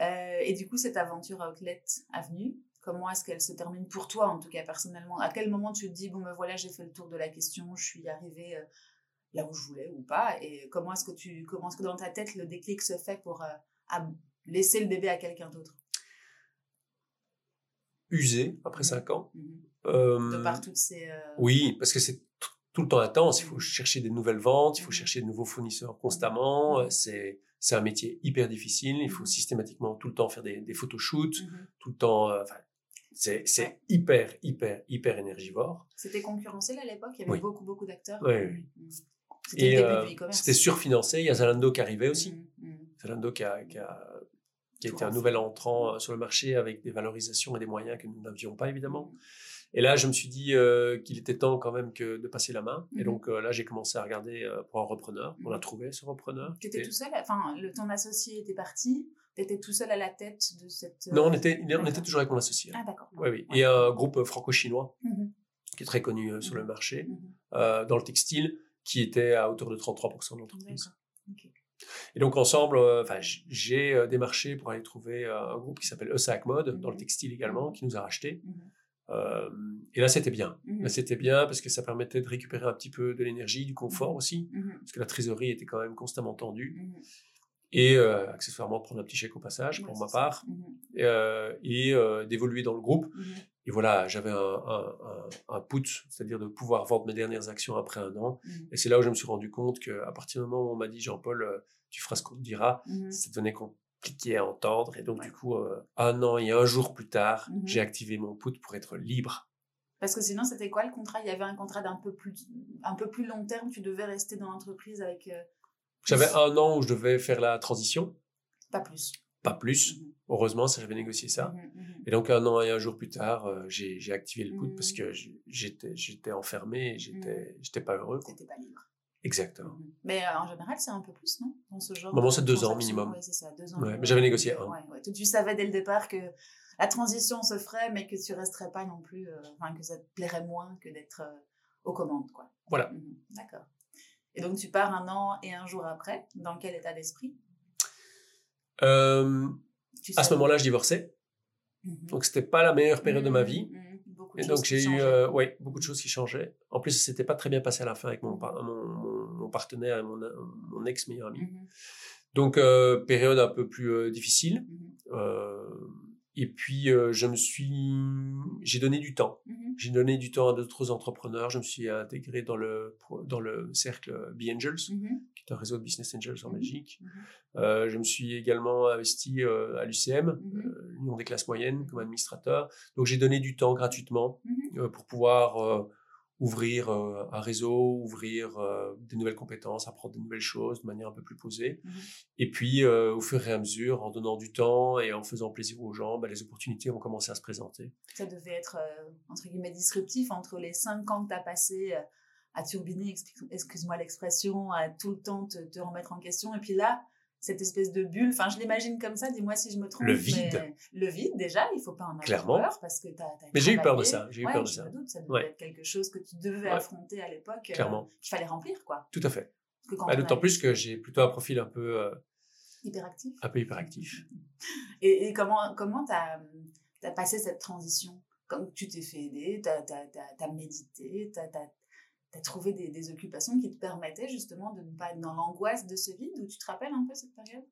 Euh, et du coup, cette aventure Outlet Avenue, comment est-ce qu'elle se termine pour toi, en tout cas personnellement? À quel moment tu te dis, bon ben voilà, j'ai fait le tour de la question, je suis arrivée euh, là où je voulais ou pas? Et comment est-ce que, tu, comment est-ce que dans ta tête le déclic se fait pour euh, à laisser le bébé à quelqu'un d'autre? Usé après cinq ans. de par toutes ces. Oui, parce que c'est tout le temps intense. Il faut chercher des nouvelles ventes, il faut chercher de nouveaux fournisseurs constamment. C'est c'est un métier hyper difficile. Il faut systématiquement tout le temps faire des, des photoshoots, tout le temps. Enfin, c'est hyper, hyper, hyper énergivore. C'était concurrentiel à l'époque. Il y avait beaucoup, beaucoup d'acteurs. Oui, oui. C'était euh, C'était surfinancé. Il y a Zalando qui arrivait aussi. Mmh, mmh. Zalando qui a, qui a, qui a été un nouvel entrant euh, sur le marché avec des valorisations et des moyens que nous n'avions pas, évidemment. Et là, je me suis dit euh, qu'il était temps quand même que de passer la main. Et donc là, j'ai commencé à regarder pour un repreneur. On a trouvé ce repreneur. Tu étais tout seul Enfin, le, ton associé était parti tu étais tout seul à la tête de cette. Non, on était, on était toujours avec mon associé. Ah, d'accord. Oui, oui. Et un groupe franco-chinois qui est très connu sur le marché, dans le textile qui était à hauteur de 33% de l'entreprise. Et donc ensemble, euh, enfin, j'ai euh, démarché pour aller trouver euh, un groupe qui s'appelle Esac Mode dans le textile également, qui nous a racheté. Mmh et là, c'était bien. Là, c'était bien parce que ça permettait de récupérer un petit peu de l'énergie, du confort aussi, parce que la trésorerie était quand même constamment tendue. Et accessoirement, prendre un petit chèque au passage pour ma part, et d'évoluer dans le groupe. Et voilà, j'avais un, un, un, put, c'est-à-dire de pouvoir vendre mes dernières actions après un an. Et c'est là où je me suis rendu compte qu'à partir du moment où on m'a dit, Jean-Paul, euh, tu feras ce qu'on te dira, ça devenait compliqué à entendre. Et donc, du coup, euh, un an et un jour plus tard, mmh j'ai activé mon put pour être libre. Parce que sinon, c'était quoi le contrat? Il y avait un contrat d'un peu plus, un peu plus long terme? Tu devais rester dans l'entreprise avec. Euh, j'avais un an où je devais faire la transition. Pas plus. Pas plus. Heureusement, ça j'avais négocié ça. Mmh et donc un an et un jour plus tard, euh, j'ai activé le put parce que j'étais j'étais enfermé, j'étais j'étais pas heureux. T'étais pas libre. Exactement. Mais euh, en général, c'est un peu plus, non Dans ce genre. Moment, c'est deux ans minimum. Oui, c'est ça, deux ans. mais j'avais négocié un. Ouais, Tu savais dès le départ que la transition se ferait, mais que tu resterais pas non plus, euh, enfin que ça te plairait moins que d'être aux commandes, quoi. Voilà. D'accord. Et donc tu pars un an et un jour après. Dans quel état d'esprit? À ce moment-là, je divorçais. Mmh donc, c'était pas la meilleure période de ma mmh vie. Mmh et donc, j'ai eu euh, ouais, beaucoup de choses qui changeaient. En plus, ça s'était pas très bien passé à la fin avec mon, mon, mon, partenaire et mon, mon ex-meilleur ami. Donc, euh, période un peu plus euh, difficile. Et puis, je me suis, j'ai donné du temps. J'ai donné du temps à d'autres entrepreneurs. Je me suis intégré dans le, dans le cercle B Angels, qui est un réseau de business angels en Belgique. Euh, je me suis également investi euh, à l'UCM, euh, l'Union des classes moyennes, comme administrateur. Donc, j'ai donné du temps gratuitement pour pouvoir ouvrir un réseau, ouvrir des nouvelles compétences, apprendre des nouvelles choses de manière un peu plus posée. Mmh et puis, au fur et à mesure, en donnant du temps et en faisant plaisir aux gens, bah, les opportunités ont commencé à se présenter. Ça devait être, entre guillemets, disruptif entre les cinq ans que tu as passé à turbiner, excuse-moi l'expression, à tout le temps te, te, remettre en question. Et puis là, cette espèce de bulle. Enfin, je l'imagine comme ça. Dis-moi si je me trompe. Le vide. le vide, déjà, il faut pas en avoir peur parce que tu as, Mais j'ai eu peur de ça. J'ai eu peur de ça. Doute, ça devait être quelque chose que tu devais affronter à l'époque. Euh, Clairement. qu'il fallait remplir, quoi. Tout à fait. Bah, d'autant plus que j'ai plutôt un profil un peu. Euh, hyperactif. Un peu hyperactif. et, et comment comment t'as as passé cette transition? Comme tu t'es fait aider, tu as, médité, tu as, tu as trouvé des, occupations qui te permettaient justement de ne pas être dans l'angoisse de ce vide ou tu te rappelles un peu cette période?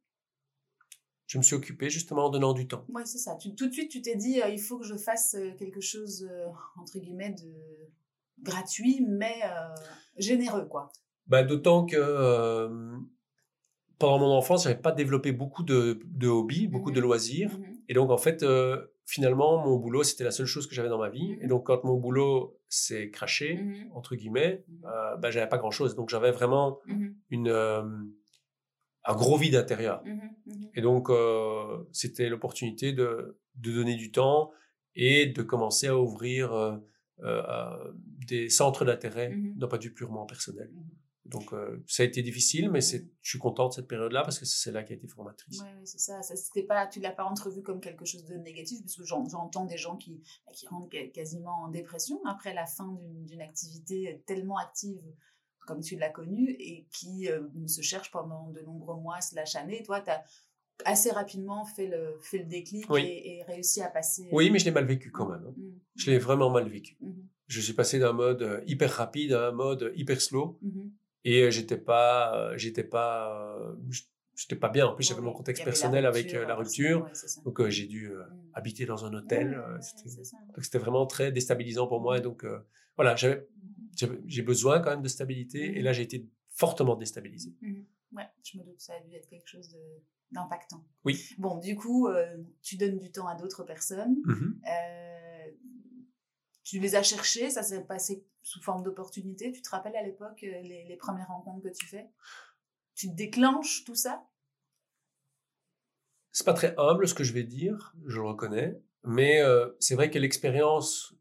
Je me suis occupé justement en donnant du temps. Oui, c'est ça. tout de suite, tu t'es dit, euh, il faut que je fasse euh, quelque chose, euh, entre guillemets, de gratuit, mais généreux, quoi. Bah, D'autant que pendant mon enfance, je n'avais pas développé beaucoup de, de hobbies, beaucoup de mmh loisirs. Mmh Et donc, en fait, finalement, mon boulot, c'était la seule chose que j'avais dans ma vie. Et mmh donc, quand mon boulot s'est craché, mmh entre guillemets, euh, bah, j'avais pas grand-chose. Donc, j'avais vraiment une, euh, un gros vide intérieur. Et donc, euh, c'était l'opportunité de, de, donner du temps et de commencer à ouvrir euh, euh, des centres d'intérêt d'un point de vue purement personnel. Donc, euh, ça a été difficile, mais c'est, je suis content de cette période-là parce que c'est là qui a été formatrice. Oui, c'est ça. ça c'était pas, tu l'as pas entrevu comme quelque chose de négatif, parce que j'entends des gens qui, qui rentrent quasiment en dépression après la fin d'une activité tellement active comme tu l'as connue et qui euh, se cherche pendant de nombreux mois, slash années. Toi, tu as assez rapidement fait le, fait le déclic et, réussi à passer. Oui, mais je l'ai mal vécu quand même. Hein. Mmh. Je l'ai vraiment mal vécu. Mmh. Je suis passé d'un mode euh, hyper rapide à un mode hyper slow. Mmh et j'étais pas, j'étais pas, j'étais pas bien. En plus, j'avais mon contexte personnel avec la rupture. donc, j'ai dû mmh. habiter dans un hôtel. donc, c'était vraiment très déstabilisant pour moi. Et donc, voilà, j'ai besoin quand même de stabilité. Et là, j'ai été fortement déstabilisé. Ouais, je me doute que ça a dû être quelque chose d'impactant. Oui. Bon, du coup, tu donnes du temps à d'autres personnes. Tu les as cherchés, ça s'est passé sous forme d'opportunité. Tu te rappelles à l'époque les, les, premières rencontres que tu fais? Tu déclenches tout ça? C'est pas très humble ce que je vais dire, je le reconnais, mais c'est vrai que l'expérience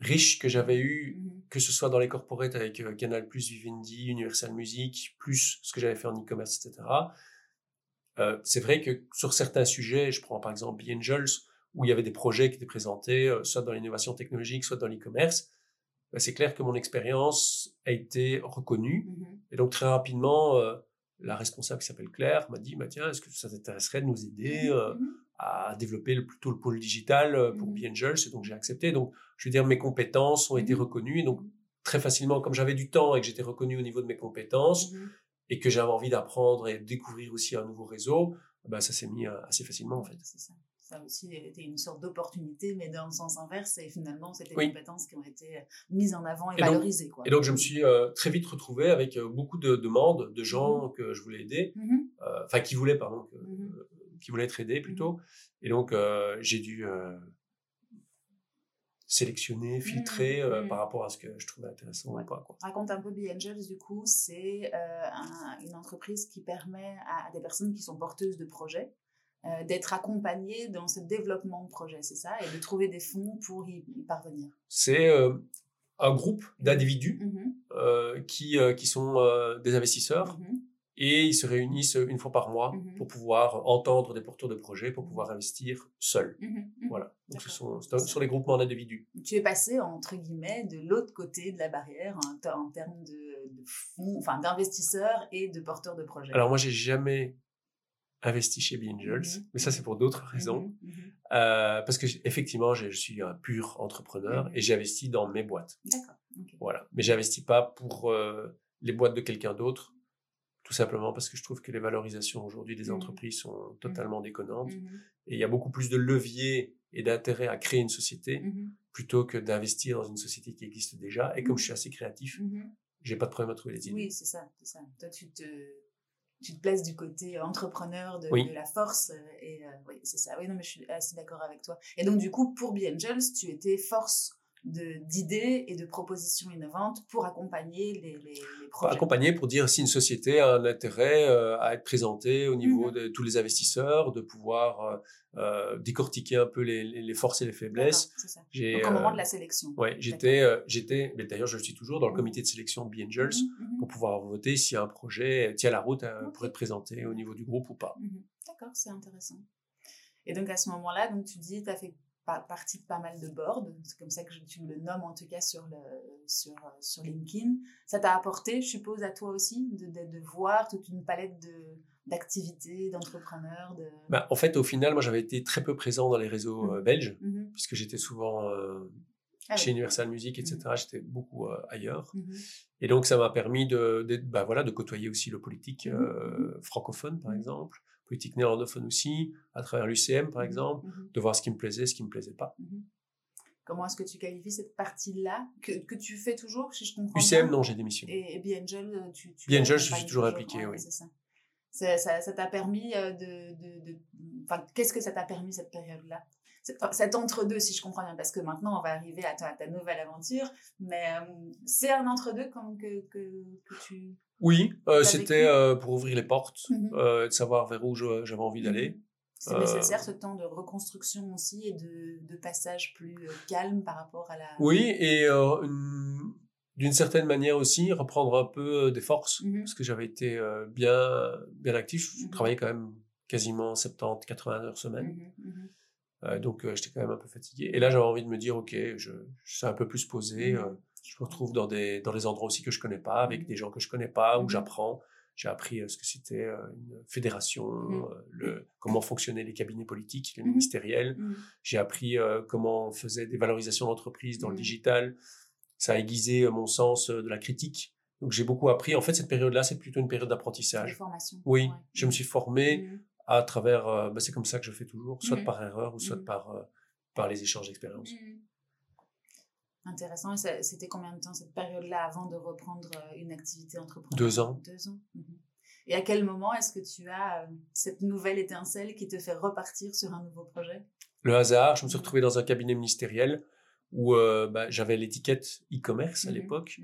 riche que j'avais eue, mmh que ce soit dans les corporates avec Canal+, Vivendi, Universal Music, plus ce que j'avais fait en e-commerce, etc., euh, c'est vrai que sur certains sujets, je prends par exemple Be Angels, où il y avait des projets qui étaient présentés, euh, soit dans l'innovation technologique, soit dans l'e-commerce, bah, c'est clair que mon expérience a été reconnue. Mmh Et donc très rapidement, euh, la responsable qui s'appelle Claire m'a dit, bah, tiens, est-ce que ça t'intéresserait de nous aider mmh à développer le, plutôt le pôle digital pour Be Angels Et donc j'ai accepté. Donc je veux dire, mes compétences ont été reconnues. Et donc très facilement, comme j'avais du temps et que j'étais reconnu au niveau de mes compétences, et que j'avais envie d'apprendre et de découvrir aussi un nouveau réseau, bah, ça s'est mis euh, assez facilement en fait. C'est ça. Ça aussi été une sorte d'opportunité, mais dans le sens inverse, et finalement, c'était des compétences qui ont été euh, mises en avant et, valorisées. quoi. Et donc, je me suis euh, très vite retrouvé avec beaucoup de demandes de gens mmh que je voulais aider, mmh enfin, qui voulaient, pardon, mmh qui voulaient être aidés plutôt. Et donc, j'ai dû sélectionner, mmh, filtrer euh, mmh. par rapport à ce que je trouvais intéressant ou pas. Quoi. Raconte un peu Be Angels, du coup, c'est euh, une entreprise qui permet à, des personnes qui sont porteuses de projets euh, d'être accompagnées dans ce développement de projet, c'est ça, et de trouver des fonds pour y, parvenir. C'est un groupe d'individus mmh qui, qui sont des investisseurs et ils se réunissent une fois par mois mmh pour pouvoir entendre des porteurs de projets, pour pouvoir investir seuls. Voilà. Donc ce sont sur les groupements d'individus. Tu es passé entre guillemets de l'autre côté de la barrière en, termes de, fonds, enfin d'investisseurs et de porteurs de projets. Alors moi j'ai jamais investi chez Be Angels, mais ça c'est pour d'autres raisons. Euh, parce que effectivement je suis un pur entrepreneur et j'investis dans mes boîtes. D'accord. Voilà. Mais j'investis pas pour euh, les boîtes de quelqu'un d'autre tout simplement parce que je trouve que les valorisations aujourd'hui des mmh. entreprises sont mmh. totalement déconnantes. Mmh et il y a beaucoup plus de leviers et d'intérêt à créer une société plutôt que d'investir dans une société qui existe déjà. Et comme je suis assez créatif, j'ai pas de problème à trouver des idées. Oui, c'est ça, ça. Toi, tu te, tu te places du côté entrepreneur de, la force. Euh, et euh, oui, c'est ça. Oui, non, mais je suis assez d'accord avec toi. Et donc, du coup, pour Be Angels, tu étais force d'idées et de propositions innovantes pour accompagner les, les, les projets. Accompagner pour dire si une société a un intérêt euh, à être présentée au niveau mmh de tous les investisseurs, de pouvoir euh, euh, décortiquer un peu les, les, forces et les faiblesses. Ça. Donc au moment de la sélection. Ouais, j'étais, j'étais, mais d'ailleurs je le suis toujours dans le mmh comité de sélection de Be Angels mmh pour pouvoir voter si un projet tient la route pour être présenté au niveau du groupe ou pas. D'accord, c'est intéressant. Et donc à ce moment-là, donc tu dis, tu as fait partie de pas mal de boards, c'est comme ça que je, tu le nommes en tout cas sur, le, sur, sur LinkedIn. Ça t'a apporté, je suppose, à toi aussi, de, de, voir toute une palette de, d'activités, d'entrepreneurs de... Bah, en fait, au final, moi, j'avais été très peu présent dans les réseaux mmh. euh, belges, mmh puisque j'étais souvent euh, ah chez Universal Music, etc. Mmh j'étais beaucoup euh, ailleurs. Et donc, ça m'a permis de, de, bah, voilà, de côtoyer aussi le politique francophone, par exemple, politique néerlandophone aussi, à travers l'UCM par mmh exemple, mmh de voir ce qui me plaisait, ce qui me plaisait pas. Mmh Comment est-ce que tu qualifies cette partie-là que, que, tu fais toujours, si je comprends UCM, non, j'ai démissionné. Et, et Biangel, euh, tu, tu Biangel, je suis toujours impliqué, oui. C'est ça. Ça t'a permis euh, de... de, de... Enfin, qu'est-ce que ça t'a permis cette période-là? Cet entre-deux, si je comprends bien, parce que maintenant on va arriver à ta, nouvelle aventure, mais euh, c'est un entre-deux que, que, que, tu... Oui, euh, c'était euh, pour ouvrir les portes, mmh de savoir vers où j'avais envie mmh d'aller. C'est nécessaire ce temps de reconstruction aussi et de, de passage plus calme par rapport à la... Oui, et d'une certaine manière aussi, reprendre un peu des forces, mmh parce que j'avais été bien, bien actif, je travaillais quand même quasiment 70-80 heures semaine. Euh, donc euh, j'étais quand même un peu fatigué. Et là j'avais envie de me dire ok, je, je suis un peu plus posé. Mmh. Euh, je me retrouve dans des dans des endroits aussi que je connais pas, avec mmh. des gens que je connais pas, où mmh. j'apprends. J'ai appris ce que c'était une fédération, le, comment fonctionnaient les cabinets politiques, les ministériels. J'ai appris comment on faisait des valorisations d'entreprise dans le digital. Ça a aiguisé mon sens de la critique Donc j'ai beaucoup appris. En fait, cette période-là, c'est plutôt une période d'apprentissage. formation. Oui, je me suis formé à travers. euh, bah, c'est comme ça que je fais toujours, soit par erreur ou soit par euh, par les échanges d'expériences. Intéressant. Et c'était combien de temps cette période-là avant de reprendre euh, une activité entrepreneuriale? Deux ans. Deux ans. Mhm. Et à quel moment est-ce que tu as euh, cette nouvelle étincelle qui te fait repartir sur un nouveau projet? Le hasard, je me suis Mhm. retrouvé dans un cabinet ministériel où euh, bah, j'avais l'étiquette e-commerce à Mhm. l'époque,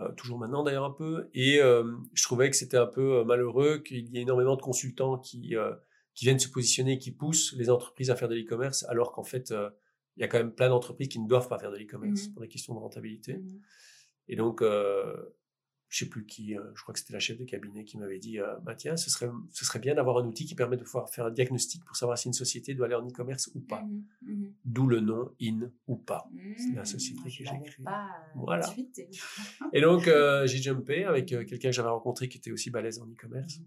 euh, toujours maintenant d'ailleurs un peu, et je trouvais que c'était un peu malheureux qu'il y ait énormément de consultants qui, qui viennent se positionner, qui poussent les entreprises à faire de l'e-commerce, alors qu'en fait, il y a quand même plein d'entreprises qui ne doivent pas faire de l'e-commerce Mhm. pour des questions de rentabilité. Mhm. Et donc, euh, je sais plus qui, euh, je crois que c'était la chef de cabinet qui m'avait dit, euh, bah, tiens, ce serait, ce serait bien d'avoir un outil qui permet de pouvoir faire un diagnostic pour savoir si une société doit aller en e-commerce ou pas. Mhm. D'où le nom in ou pas. C'est la société que j'ai créée. euh, Voilà. Et donc, euh, j'ai jumpé avec quelqu'un que j'avais rencontré qui était aussi balèze en e-commerce.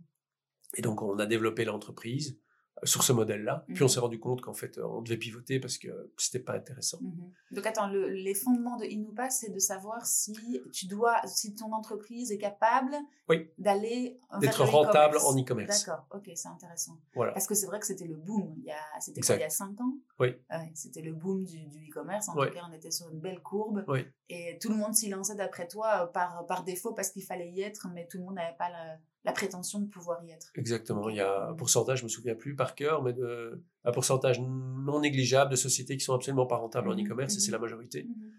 Et donc, on a développé l'entreprise sur ce modèle-là. Puis, on Mhm. s'est rendu compte qu'en fait, euh, on devait pivoter parce que c'était pas intéressant. Mhm. Donc attends, le- les fondements de Inupa, c'est de savoir si tu dois, si ton entreprise est capable Oui. d'aller D'être le rentable en e-commerce. D'accord, ok, c'est intéressant. Voilà. Parce que c'est vrai que c'était le boom. Il y a, c'était il y a cinq ans Oui. Ouais, c'était le boom du, du e-commerce. En Oui. tout cas, on était sur une belle courbe. Oui. Et tout le monde s'y lançait d'après toi euh, par, par défaut parce qu'il fallait y être, mais tout le monde n'avait pas la, la prétention de pouvoir y être. Exactement. Il y a un pourcentage, je me souviens plus par cœur, mais de, un pourcentage non négligeable de sociétés qui sont absolument pas rentables en Mhm, e-commerce, et c'est mhm. la majorité. Mhm.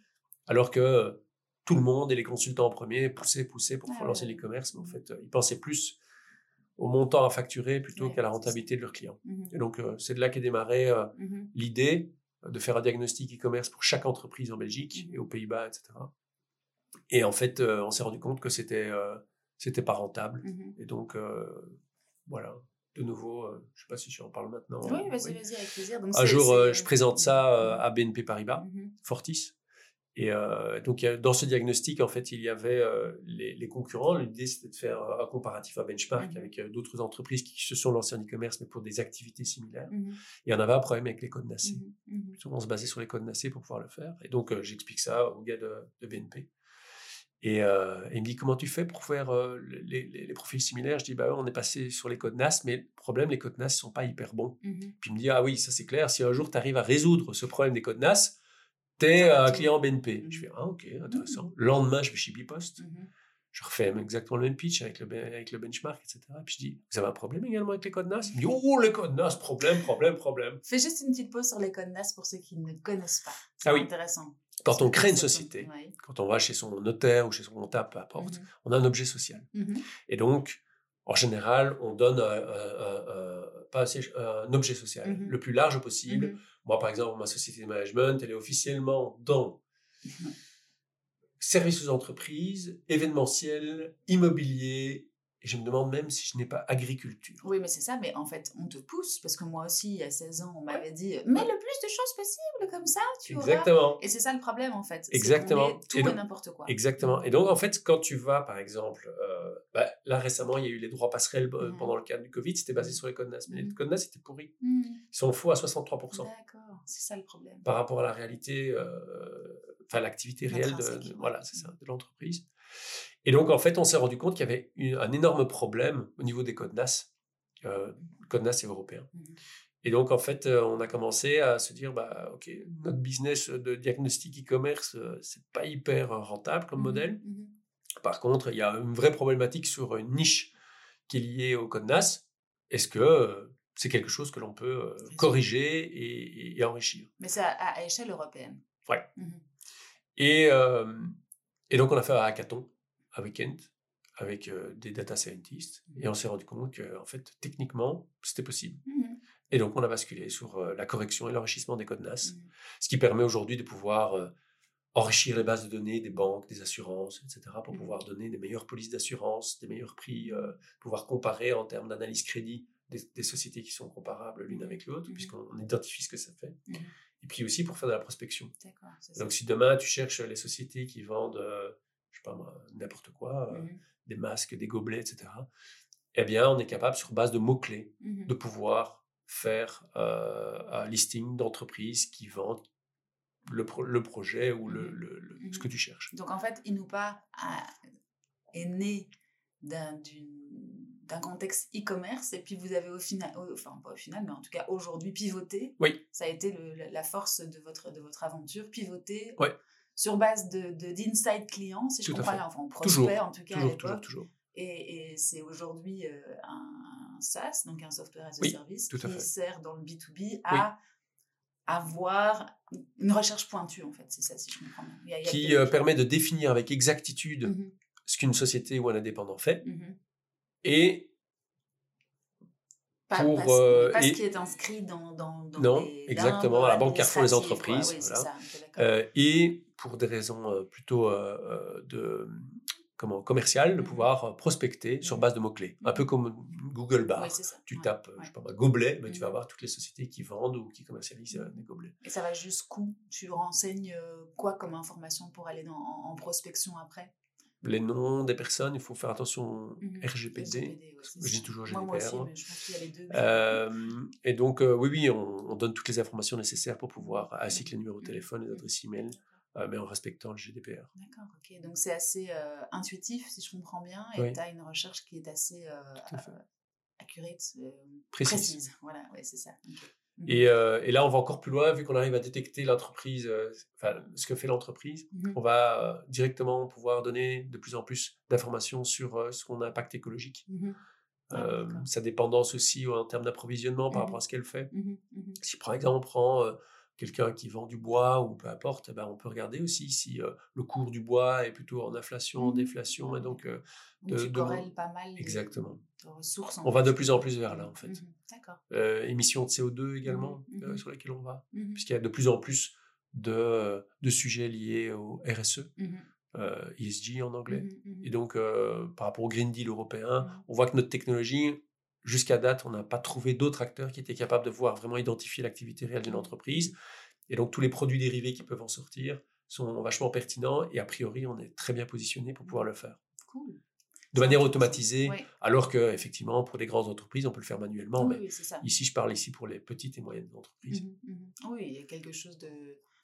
Alors que euh, tout le monde et les consultants en premier poussaient, poussaient pour Ah lancer ouais. l'e-commerce, mais en fait, euh, ils pensaient plus au montant à facturer plutôt Ouais, qu'à la rentabilité de leurs clients. Et donc, euh, c'est de là qu'est démarrée euh, l'idée de faire un diagnostic e-commerce pour chaque entreprise en Belgique et aux Pays-Bas, etc. Et en fait, euh, on s'est rendu compte que c'était euh, c'était pas rentable. Mhm. Et donc, euh, voilà, de nouveau, euh, je sais pas si je en parle maintenant. Oui, vas-y, oui. vas-y, avec plaisir. Donc, Un c'est- jour, euh, c'est- je présente ça euh, à BNP Paribas, Mhm. Fortis. Et euh, donc, dans ce diagnostic, en fait, il y avait euh, les, les concurrents. L'idée, c'était de faire un comparatif, un benchmark avec euh, d'autres entreprises qui se sont lancées en e-commerce, mais pour des activités similaires. Mhm. Et on avait un problème avec les codes NACE. Mhm. Mhm. On se basait sur les codes NACE pour pouvoir le faire. Et donc, j'explique ça au gars de, de BNP. Et euh, il me dit comment tu fais pour faire euh, les, les- les profils similaires? Je dis bah on est passé sur les codes NAS, mais le problème les codes NAS sont pas hyper bons. Mhm. Puis il me dit ah oui ça c'est clair. Si un jour tu arrives à résoudre ce problème des codes NAS, t'es un client BNP. Mhm. Je fais ah ok intéressant. Le lendemain je vais chez Bipost, Mhm. Je refais exactement le même pitch avec le ben- avec le benchmark etc. Puis je dis vous avez un problème également avec les codes NAS? Il me dit oh les codes NAS problème problème problème. Fais juste une petite pause sur les codes NAS pour ceux qui ne connaissent pas. C'est Ah oui. intéressant. Quand on crée une société, quand on va chez son notaire ou chez son comptable, peu importe, Mhm. on a un objet social. Mhm. Et donc, en général, on donne un, un- un- un- pas siège- un objet social Mhm. le plus large possible. Moi, par exemple, ma société de management, elle est officiellement dans services aux entreprises, événementiel, immobilier, je me demande même si je n'ai pas agriculture. Oui, mais c'est ça, mais en fait, on te pousse, parce que moi aussi, il y a 16 ans, on m'avait dit mets le plus de choses possible, comme ça, tu auras. Exactement. Et c'est ça le problème, en fait. Exactement. Tout Et et, n'importe quoi. Exactement. Et donc, en fait, quand tu vas, par exemple, euh, bah, là récemment, il y a eu les droits passerelles euh, Mhm. pendant le cadre du Covid, c'était basé sur les codes NAS. Mais les Mhm. codes NAS étaient pourris. Ils sont faux à 63%. D'accord, c'est ça le problème. par rapport à la réalité, euh, enfin l'activité réelle de, de- voilà, c'est ça, de l'entreprise. Et donc en fait, on s'est rendu compte qu'il y avait une- un énorme problème au niveau des codes NAS. Euh, le code NAS européen. Mhm. Et donc en fait, euh, on a commencé à se dire, bah ok, notre business de diagnostic e-commerce, euh, c'est pas hyper rentable comme Mhm. modèle. Mhm. Par contre, il y a une vraie problématique sur une niche qui est liée au code NAS. Est-ce que c'est quelque chose que l'on peut corriger et- enrichir? Mais c'est à, à échelle européenne. Ouais. Et, euh, et donc, on a fait un hackathon un week-end avec euh, des data scientists. Et on s'est rendu compte que, en fait, techniquement, c'était possible. Mhm. Et donc, on a basculé sur euh, la correction et l'enrichissement des codes NAS, Mhm. ce qui permet aujourd'hui de pouvoir euh, enrichir les bases de données des banques, des assurances, etc., pour Mhm. pouvoir donner des meilleures polices d'assurance, des meilleurs prix, pouvoir comparer en termes d'analyse crédit des, des sociétés qui sont comparables l'une avec l'autre, puisqu'on identifie ce que ça fait. Et puis aussi pour faire de la prospection. Donc, si demain tu cherches les sociétés qui vendent, je sais pas moi, n'importe quoi, euh, Mhm. des masques, des gobelets, etc., eh bien, on est capable, sur base de mots-clés, Mhm. de pouvoir faire euh, un listing d'entreprises qui vendent le, pro- le projet ou le, Mhm. le- ce que tu cherches. Donc en fait, Inupa a- est né d'un contexte e-commerce et puis vous avez au final, enfin pas au final, mais en tout cas aujourd'hui pivoté. Oui. Ça a été la force de votre, de votre aventure, pivoter ouais. Sur base de d'insight client, si je comprends bien, enfin prospect toujours, en tout cas toujours, à l'époque. Toujours, Et, et c'est aujourd'hui euh, un, SaaS, donc un software as a oui, service, tout qui fait. sert dans le B2B à avoir une recherche pointue en fait, c'est ça si je comprends bien. Il y a, il y a qui euh, permet de définir avec exactitude Mhm, ce qu'une société ou un indépendant fait mhm. et Pas, pour, pas, ce- euh, pas ce qui est inscrit dans, dans, dans Non, les exactement, à la Banque Carrefour quoi. entreprises, Oui, c'est voilà. ça, euh, et pour des raisons euh, plutôt euh, euh, de comment commerciales de Mhm. pouvoir prospecter sur Mhm. base de mots clés, un peu comme Google Bar. Oui, tu ouais, tapes, ouais. je sais pas, gobelet, mais tu vas Mhm. voir toutes les sociétés qui vendent ou qui commercialisent des gobelets. Et ça va jusqu'où? Tu renseignes quoi comme information pour aller dans, en, en prospection après? Les noms des personnes, il faut faire attention Mhm. RGPD. ouais, c'est je dis toujours Moi, moi aussi, GDPR, mais je pense qu'il y a les deux. Euh, et donc, euh, oui, oui, on, on donne toutes les informations nécessaires pour pouvoir, ainsi que les numéros de téléphone, les adresses email, mais en respectant le GDPR. D'accord, ok. Donc c'est assez euh, intuitif, si je comprends bien, et Oui. tu as une recherche qui est assez euh, euh, accurate, euh, Précise. précise. Voilà, ouais, c'est ça. Mhm. Et, euh, et là, on va encore plus loin, vu qu'on arrive à détecter l'entreprise, euh, enfin, ce que fait l'entreprise. Mhm. On va euh, directement pouvoir donner de plus en plus d'informations sur euh, son impact écologique, Mhm. Ah, euh, d'accord. sa dépendance aussi en termes d'approvisionnement par Mhm. rapport à ce qu'elle fait. Si par exemple on prend euh, quelqu'un qui vend du bois ou peu importe, eh ben, on peut regarder aussi si euh, le cours du bois est plutôt en inflation, Mhm. déflation, et donc euh, de- tu de- pas mal exactement. ressources. On va de plus en plus vers là, en fait. Mhm. D'accord. Euh, émissions de CO2 également Mhm, euh, sur lesquelles on va, puisqu'il y a de plus en plus de, de sujets liés au RSE, ESG en anglais. Et donc, par rapport au Green Deal européen, on voit que notre technologie, jusqu'à date, on n'a pas trouvé d'autres acteurs qui étaient capables de voir vraiment identifier l'activité réelle d'une entreprise. Et donc, tous les produits dérivés qui peuvent en sortir sont vachement pertinents et a priori, on est très bien positionné pour pouvoir le faire. Cool. De manière automatisée, Oui, alors que, effectivement, pour des grandes entreprises, on peut le faire manuellement. oui, mais ici, je parle ici pour les petites et moyennes entreprises. Mhm, mhm. Oui, il y a quelque chose de,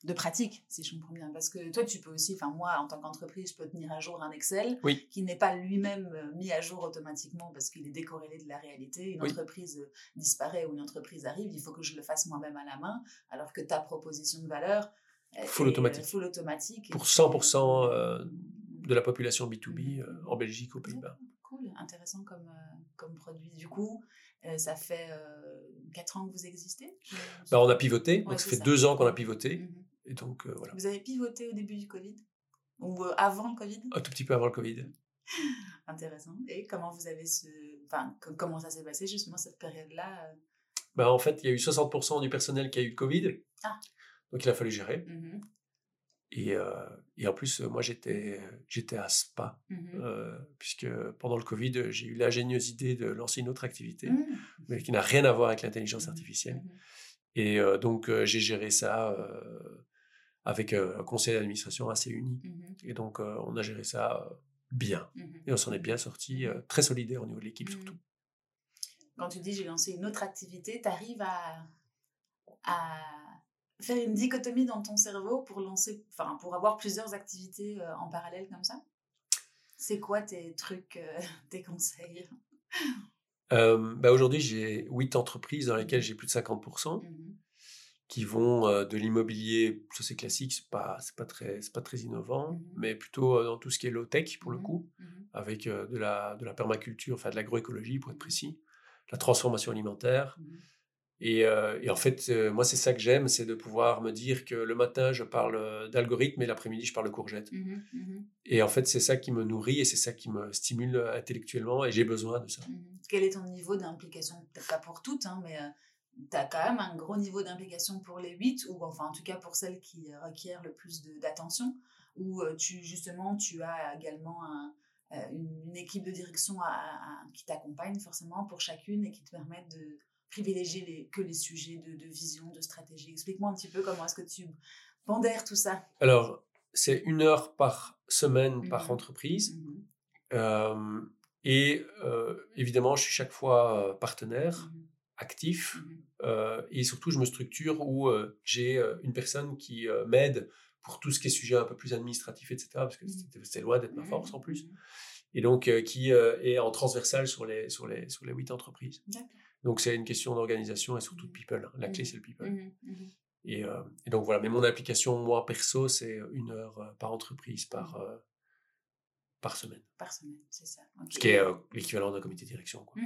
de pratique, si je comprends bien. Parce que toi, tu peux aussi, enfin moi, en tant qu'entreprise, je peux tenir à jour un Excel Oui. qui n'est pas lui-même euh, mis à jour automatiquement parce qu'il est décorrélé de la réalité. Une Oui. entreprise euh, disparaît ou une entreprise arrive, il faut que je le fasse moi-même à la main, alors que ta proposition de valeur Full est, automatique. euh, full automatique. Pour puis, 100% euh, euh, de la population B2B euh, en Belgique, aux Pays-Bas. Cool, intéressant comme, euh, comme produit. Du coup, euh, ça fait 4 ans que vous existez je- Bah, on a pivoté, Ouais, donc ça fait ça. deux ans qu'on a pivoté. Mhm. Et donc, euh, voilà. Vous avez pivoté au début du Covid? Ou euh, avant le Covid? Un tout petit peu avant le Covid. Intéressant. Et comment vous avez ce... Enfin, co- comment ça s'est passé justement cette période-là Bah, en fait, il y a eu 60% du personnel qui a eu le Covid. Ah. Donc, il a fallu gérer. Mhm, Et, euh, et en plus, moi, j'étais, j'étais à Spa, euh, puisque pendant le Covid, j'ai eu l'ingénieuse idée de lancer une autre activité, Mhm, mais qui n'a rien à voir avec l'intelligence artificielle. Et euh, donc, j'ai géré ça avec euh, un conseil d'administration assez uni. Mhm, Et donc, euh, on a géré ça euh, bien. mhm. Et on s'en est bien sorti, très solidaire au niveau de l'équipe Mhm. surtout. Quand tu dis j'ai lancé une autre activité, tu arrives à, à faire une dichotomie dans ton cerveau pour lancer, enfin pour avoir plusieurs activités en parallèle comme ça? C'est quoi tes trucs, euh, tes conseils? Euh, bah, Aujourd'hui, j'ai huit entreprises dans lesquelles j'ai plus de 50%. Mhm, qui vont euh, de l'immobilier, ça c'est classique, c'est pas, c'est pas, très, c'est pas très innovant, Mhm. mais plutôt euh, dans tout ce qui est low-tech pour le Mhm. coup, mhm, avec euh, de, la, de la permaculture, enfin de l'agroécologie pour être précis, la transformation alimentaire. Et, et en fait, moi c'est ça que j'aime, c'est de pouvoir me dire que le matin je parle d'algorithme et l'après-midi je parle de courgettes. Et en fait, c'est ça qui me nourrit et c'est ça qui me stimule intellectuellement et j'ai besoin de ça. Quel est ton niveau d'implication? Peut-être pas pour toutes, hein, mais tu as quand même un gros niveau d'implication pour les 8, ou enfin en tout cas pour celles qui requièrent le plus d'attention, ou euh, tu, justement tu as également un- euh, une, une équipe de direction à- à- qui t'accompagne forcément pour chacune et qui te permettent de privilégier les, que les sujets de, de vision, de stratégie. Explique-moi un petit peu comment est-ce que tu pondères tout ça. Alors, c'est une heure par semaine par Mhm. entreprise. Mhm, Euh, et euh, évidemment, je suis chaque fois partenaire, mhm, actif, mhm, euh, et surtout, je me structure où euh, j'ai euh, une personne qui m'aide pour tout ce qui est sujet un peu plus administratif, etc., parce que Mhm. c'est- loin d'être ma force en plus. et donc qui est en transversal sur les, sur les, sur les huit entreprises. Donc c'est une question d'organisation et surtout de people. Hein. La clé, c'est le people. Et, et, donc voilà, mais mon application, moi, perso, c'est une heure par entreprise, par, par semaine. Par semaine, c'est ça. Ce qui est l'équivalent d'un comité de direction. Quoi.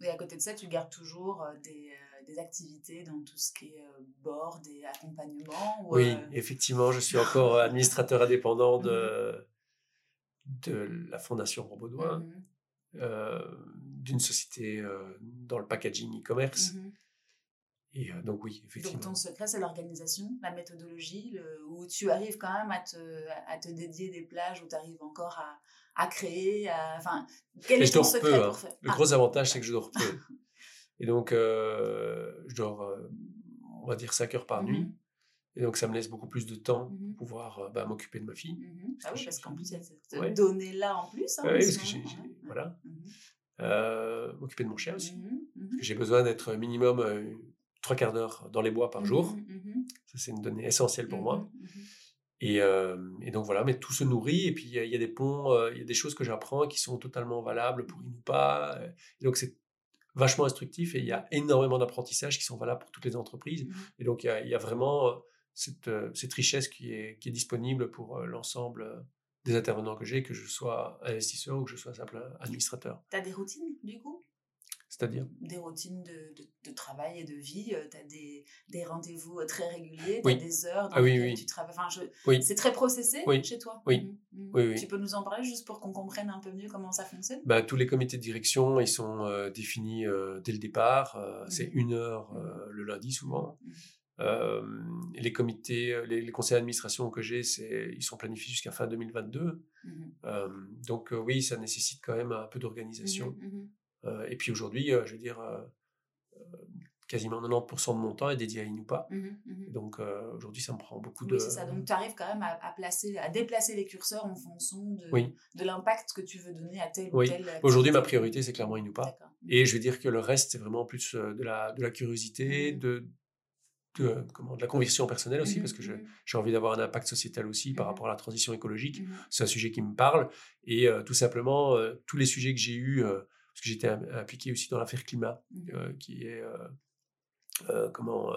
Et à côté de ça, tu gardes toujours des des activités dans tout ce qui est euh, board et accompagnement Oui, euh, effectivement, je suis encore euh, administrateur indépendant de, mmh. de la Fondation Robaudoin, mmh. d'une société dans le packaging e-commerce. Et donc oui, effectivement. Donc ton secret, c'est l'organisation, la méthodologie, où tu arrives quand même à te, à te dédier des plages où tu arrives encore à, à créer. Enfin, quel est ton secret peu, pour hein. faire Le gros ah. avantage, c'est que je dors peu. Et donc, euh, je dors, euh, on va dire, 5 heures par nuit. Mmh Et donc, ça me laisse beaucoup plus de temps pour pouvoir euh, bah, m'occuper de ma fille. Mmh ah oui, parce qu'en plus, il y a cette donnée-là en plus. Hein, oui, parce que j'ai, voilà. m'occuper de mon chien aussi. Parce que j'ai besoin d'être minimum trois quarts d'heure dans les bois par jour. Ça, c'est une donnée essentielle pour moi. Et, et, donc voilà, mais tout se nourrit. Et puis, il y, a des ponts, il y a des choses que j'apprends qui sont totalement valables pour Inupa. Et donc, c'est vachement instructif et il y a énormément d'apprentissages qui sont valables pour toutes les entreprises. Mmh et donc, il y a, vraiment euh, cette, euh, cette, richesse qui est, qui est disponible pour euh, l'ensemble des intervenants que j'ai, que je sois investisseur ou que je sois simple administrateur. Tu as des routines, du coup? C'est-à-dire? Des routines de, de, travail et de vie. tu as des, des rendez-vous très réguliers, tu as des heures dans ah, lesquelles tu travailles. Enfin, je... C'est très processé chez toi? Oui. Mmh, mmh. oui. Tu peux nous en parler juste pour qu'on comprenne un peu mieux comment ça fonctionne? Bah, Tous les comités de direction, ils sont définis dès le départ. C'est mmh. une heure le lundi souvent. les comités, les, conseils d'administration que j'ai, ils sont planifiés jusqu'à fin 2022. donc oui, ça nécessite quand même un peu d'organisation. Euh, et puis aujourd'hui, euh, je veux dire, euh, quasiment 90% de mon temps est dédié à Inupa. Mmh mmh donc aujourd'hui, ça me prend beaucoup de. Oui, c'est ça. Donc tu arrives quand même à, placer, à déplacer les curseurs en fonction de, de l'impact que tu veux donner à tel ou tel. Aujourd'hui, ma priorité, c'est clairement Inupa. Et je veux dire que le reste, c'est vraiment plus de la, de la curiosité, mmh de, de, comment, de la conviction personnelle aussi, parce que j'ai envie d'avoir un impact sociétal aussi par rapport à la transition écologique. C'est un sujet qui me parle. Et tout simplement, tous les sujets que j'ai eus parce que j'étais impliqué aussi dans l'affaire climat, mmh. euh, qui est euh, euh, comment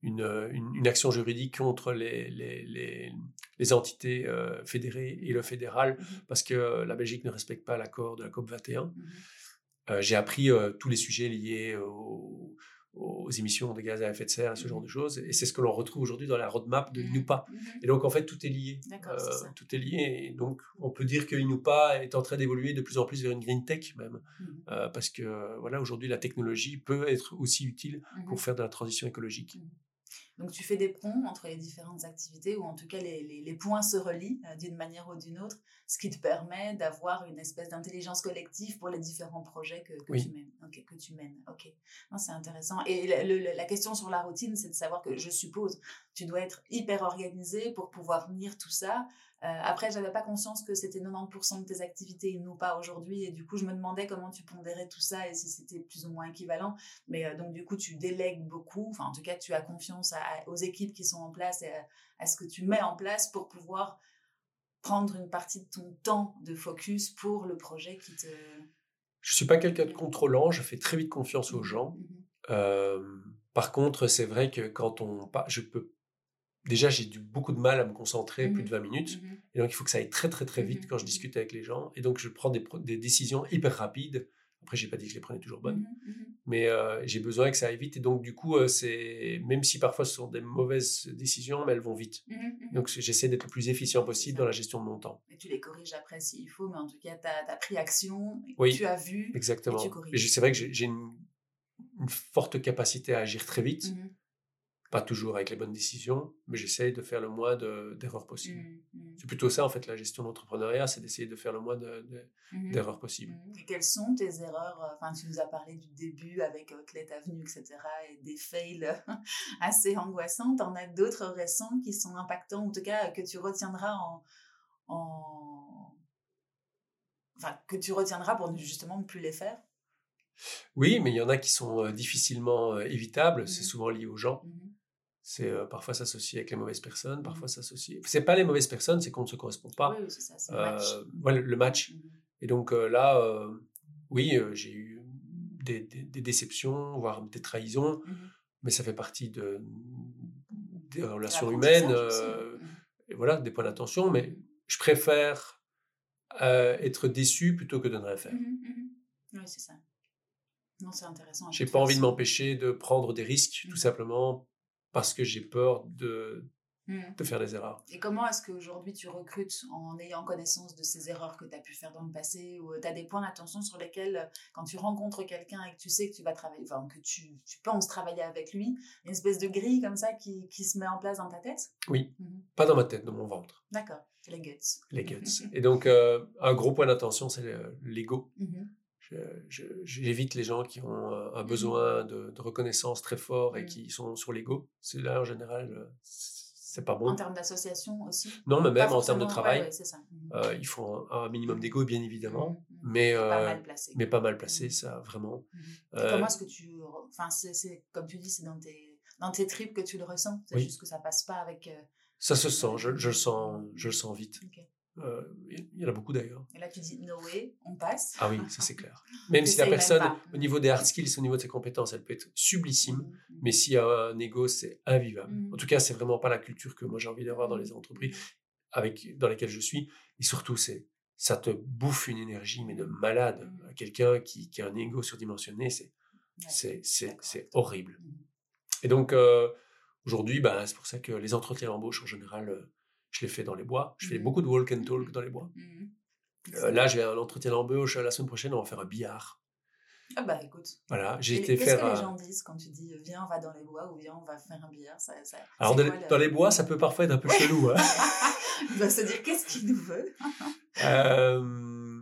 une, une, action juridique contre les, les, les, les entités fédérées et le fédéral, mmh parce que la Belgique ne respecte pas l'accord de la COP 21. Mmh j'ai appris tous les sujets liés au, aux émissions de gaz à effet de serre, ce genre mmh. de choses. Et c'est ce que l'on retrouve aujourd'hui dans la roadmap de l'INUPA. Mmh. Et donc, en fait, tout est lié. Euh, tout est lié. Et donc, on peut dire que l'INUPA est en train d'évoluer de plus en plus vers une green tech même. Euh, parce que, voilà, aujourd'hui, la technologie peut être aussi utile pour faire de la transition écologique. Donc tu fais des ponts entre les différentes activités, ou en tout cas les, les, points se relient euh, d'une manière ou d'une autre, ce qui te permet d'avoir une espèce d'intelligence collective pour les différents projets que, que tu mènes. Que tu mènes. Ok, c'est intéressant. Et la question sur la routine, c'est de savoir que je suppose tu dois être hyper organisé pour pouvoir tenir tout ça. Euh, après, j'avais pas conscience que c'était 90% de tes activités et non pas aujourd'hui. Et du coup, je me demandais comment tu pondérais tout ça et si c'était plus ou moins équivalent. Mais euh, donc, du coup, tu délègues beaucoup. Enfin, en tout cas, tu as confiance aux équipes qui sont en place et à, ce que tu mets en place pour pouvoir prendre une partie de ton temps de focus pour le projet qui te... Je suis pas quelqu'un de contrôlant. Je fais très vite confiance aux mmh gens. Mmh euh, par contre, c'est vrai que quand on... Je peux déjà j'ai beaucoup de mal à me concentrer plus de 20 mmh minutes. Mmh et donc il faut que ça aille très très très vite mmh quand je discute avec les gens. Et donc je prends des, des décisions hyper rapides. Après j'ai pas dit que je les prenais toujours bonnes. Mais euh, j'ai besoin que ça aille vite. Et donc du coup euh, c'est même si parfois ce sont des mauvaises décisions mais elles vont vite. Donc j'essaie d'être le plus efficient possible dans la gestion de mon temps. Et tu les corriges après s'il faut mais en tout cas tu as, pris action oui, tu as vu exactement. et c'est vrai que j'ai une, une, forte capacité à agir très vite pas toujours avec les bonnes décisions, mais j'essaye de faire le moins d'erreurs possibles. Mmh, mmh. C'est plutôt ça, en fait, la gestion d'entrepreneuriat, c'est d'essayer de faire le moins mmh. d'erreurs possibles. Et quelles sont tes erreurs euh, Enfin, tu nous as parlé du début avec Outlet Avenue, etc., et des fails assez angoissants. T'en as d'autres récents qui sont impactants, en tout cas, que tu retiendras en... en... Enfin, que tu retiendras pour justement ne plus les faire? Oui, mais il y en a qui sont euh, difficilement euh, évitables. C'est souvent lié aux gens. C'est euh, parfois s'associer avec les mauvaises personnes, mmh. parfois s'associer. C'est pas les mauvaises personnes, c'est qu'on ne se correspond pas. Oui, c'est ça, c'est le match. Euh, le match. Mmh Et donc là, oui, j'ai eu des, déceptions, voire des trahisons, mmh mais ça fait partie de, des relations humaines, mmh et voilà, des points d'attention, mais je préfère être déçu plutôt que de ne rien faire. Oui, c'est ça. Non, c'est intéressant. J'ai pas envie de m'empêcher de prendre des risques, tout simplement parce que j'ai peur de, Mmh. de faire des erreurs. Et comment est-ce qu'aujourd'hui tu recrutes en ayant connaissance de ces erreurs que tu as pu faire dans le passé ou euh, tu as des points d'attention sur lesquels, euh, quand tu rencontres quelqu'un et que tu sais que tu vas travailler, enfin que tu, tu, penses travailler avec lui, une espèce de grille comme ça qui, qui se met en place dans ta tête? Oui, mmh pas dans ma tête, dans mon ventre. D'accord, les guts. Les guts. et donc, euh, un gros point d'attention, c'est l'ego. Mmh j'évite les gens qui ont un besoin de, de reconnaissance très fort et qui sont sur l'ego. C'est là, en général, c'est pas bon. En termes d'association aussi? Non, mais même en termes de travail. ça. Mmh. Euh, il faut un, minimum d'ego, bien évidemment, mmh, mmh. mais, pas euh, mal placé. mais pas mal placé, ça, vraiment. Euh, comment est-ce que tu. Enfin, c'est comme tu dis, c'est dans tes, dans tes tripes que tu le ressens? C'est juste que ça passe pas avec. ça se sent, je, je, le sens, je le sens vite. Euh, il y en a beaucoup d'ailleurs. Et là, tu dis no way, on passe. Ah oui, ça c'est clair. Même si la personne, au niveau des hard skills, au niveau de ses compétences, elle peut être sublissime, mmh, mmh. mais s'il y a un ego, c'est invivable. Mmh. En tout cas, c'est vraiment pas la culture que moi j'ai envie d'avoir dans les entreprises avec, dans lesquelles je suis. Et surtout, c'est ça te bouffe une énergie, mais de malade. Quelqu'un qui, qui, a un ego surdimensionné, c'est c'est horrible. Et donc, euh, aujourd'hui, bah, c'est pour ça que les entretiens d'embauche, en général, euh, je l'ai fait dans les bois. Je fais mmh. beaucoup de walk and talk dans les bois. Mmh. Euh, là, j'ai un entretien d'embauche la semaine prochaine. On va faire un billard. Ah bah écoute. Voilà, j'ai été faire. Qu'est-ce que les gens disent quand tu dis viens, on va dans les bois ou viens, on va faire un billard? Ça, ça Alors, dans, les bois, ça peut parfois être un peu chelou. Hein. Il va se dire qu'est-ce qu'il nous veut? Euh,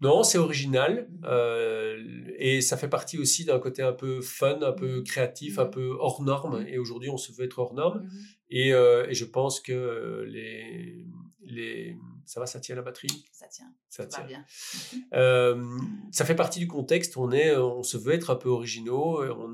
Non, c'est original. Euh, et ça fait partie aussi d'un côté un peu fun, un peu créatif, un peu hors norme. Et aujourd'hui, on se veut être hors norme. Et, euh, et, je pense que les, les... Ça va, ça tient la batterie? Ça tient. Ça, tient. bien. euh, ça fait partie du contexte. On, est, on se veut être un peu originaux. On,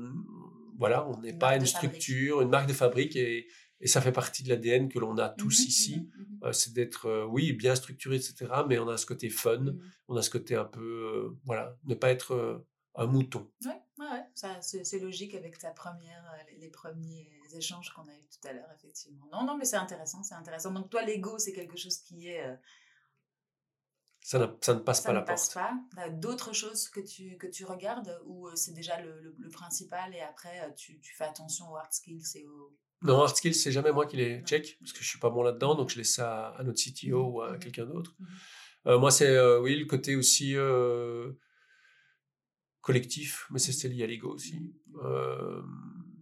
voilà, on n'est pas une structure, une marque de fabrique. Et, et ça fait partie de l'ADN que l'on a tous mmh ici. Mmh mmh euh, c'est d'être, euh, oui, bien structuré, etc. Mais on a ce côté fun. On a ce côté un peu, euh, voilà, ne pas être un mouton. Ouais, ouais, ça, c'est, logique avec ta première, les premiers échanges qu'on a eu tout à l'heure, effectivement. Non, non, mais c'est intéressant, c'est intéressant. Donc toi, l'ego, c'est quelque chose qui est... Ça, ne, ça, ne, passe ça pas ne la passe pas. D'autres choses que tu, que tu regardes ou c'est déjà le, le, principal et après tu, tu, fais attention aux hard skills et aux... Non, hard skills, c'est jamais moi qui les check parce que je suis pas bon là-dedans, donc je laisse ça à notre CTO ou à quelqu'un d'autre. Mmh. moi, c'est oui, le côté aussi collectif, mais c'est lié à l'ego aussi. Euh,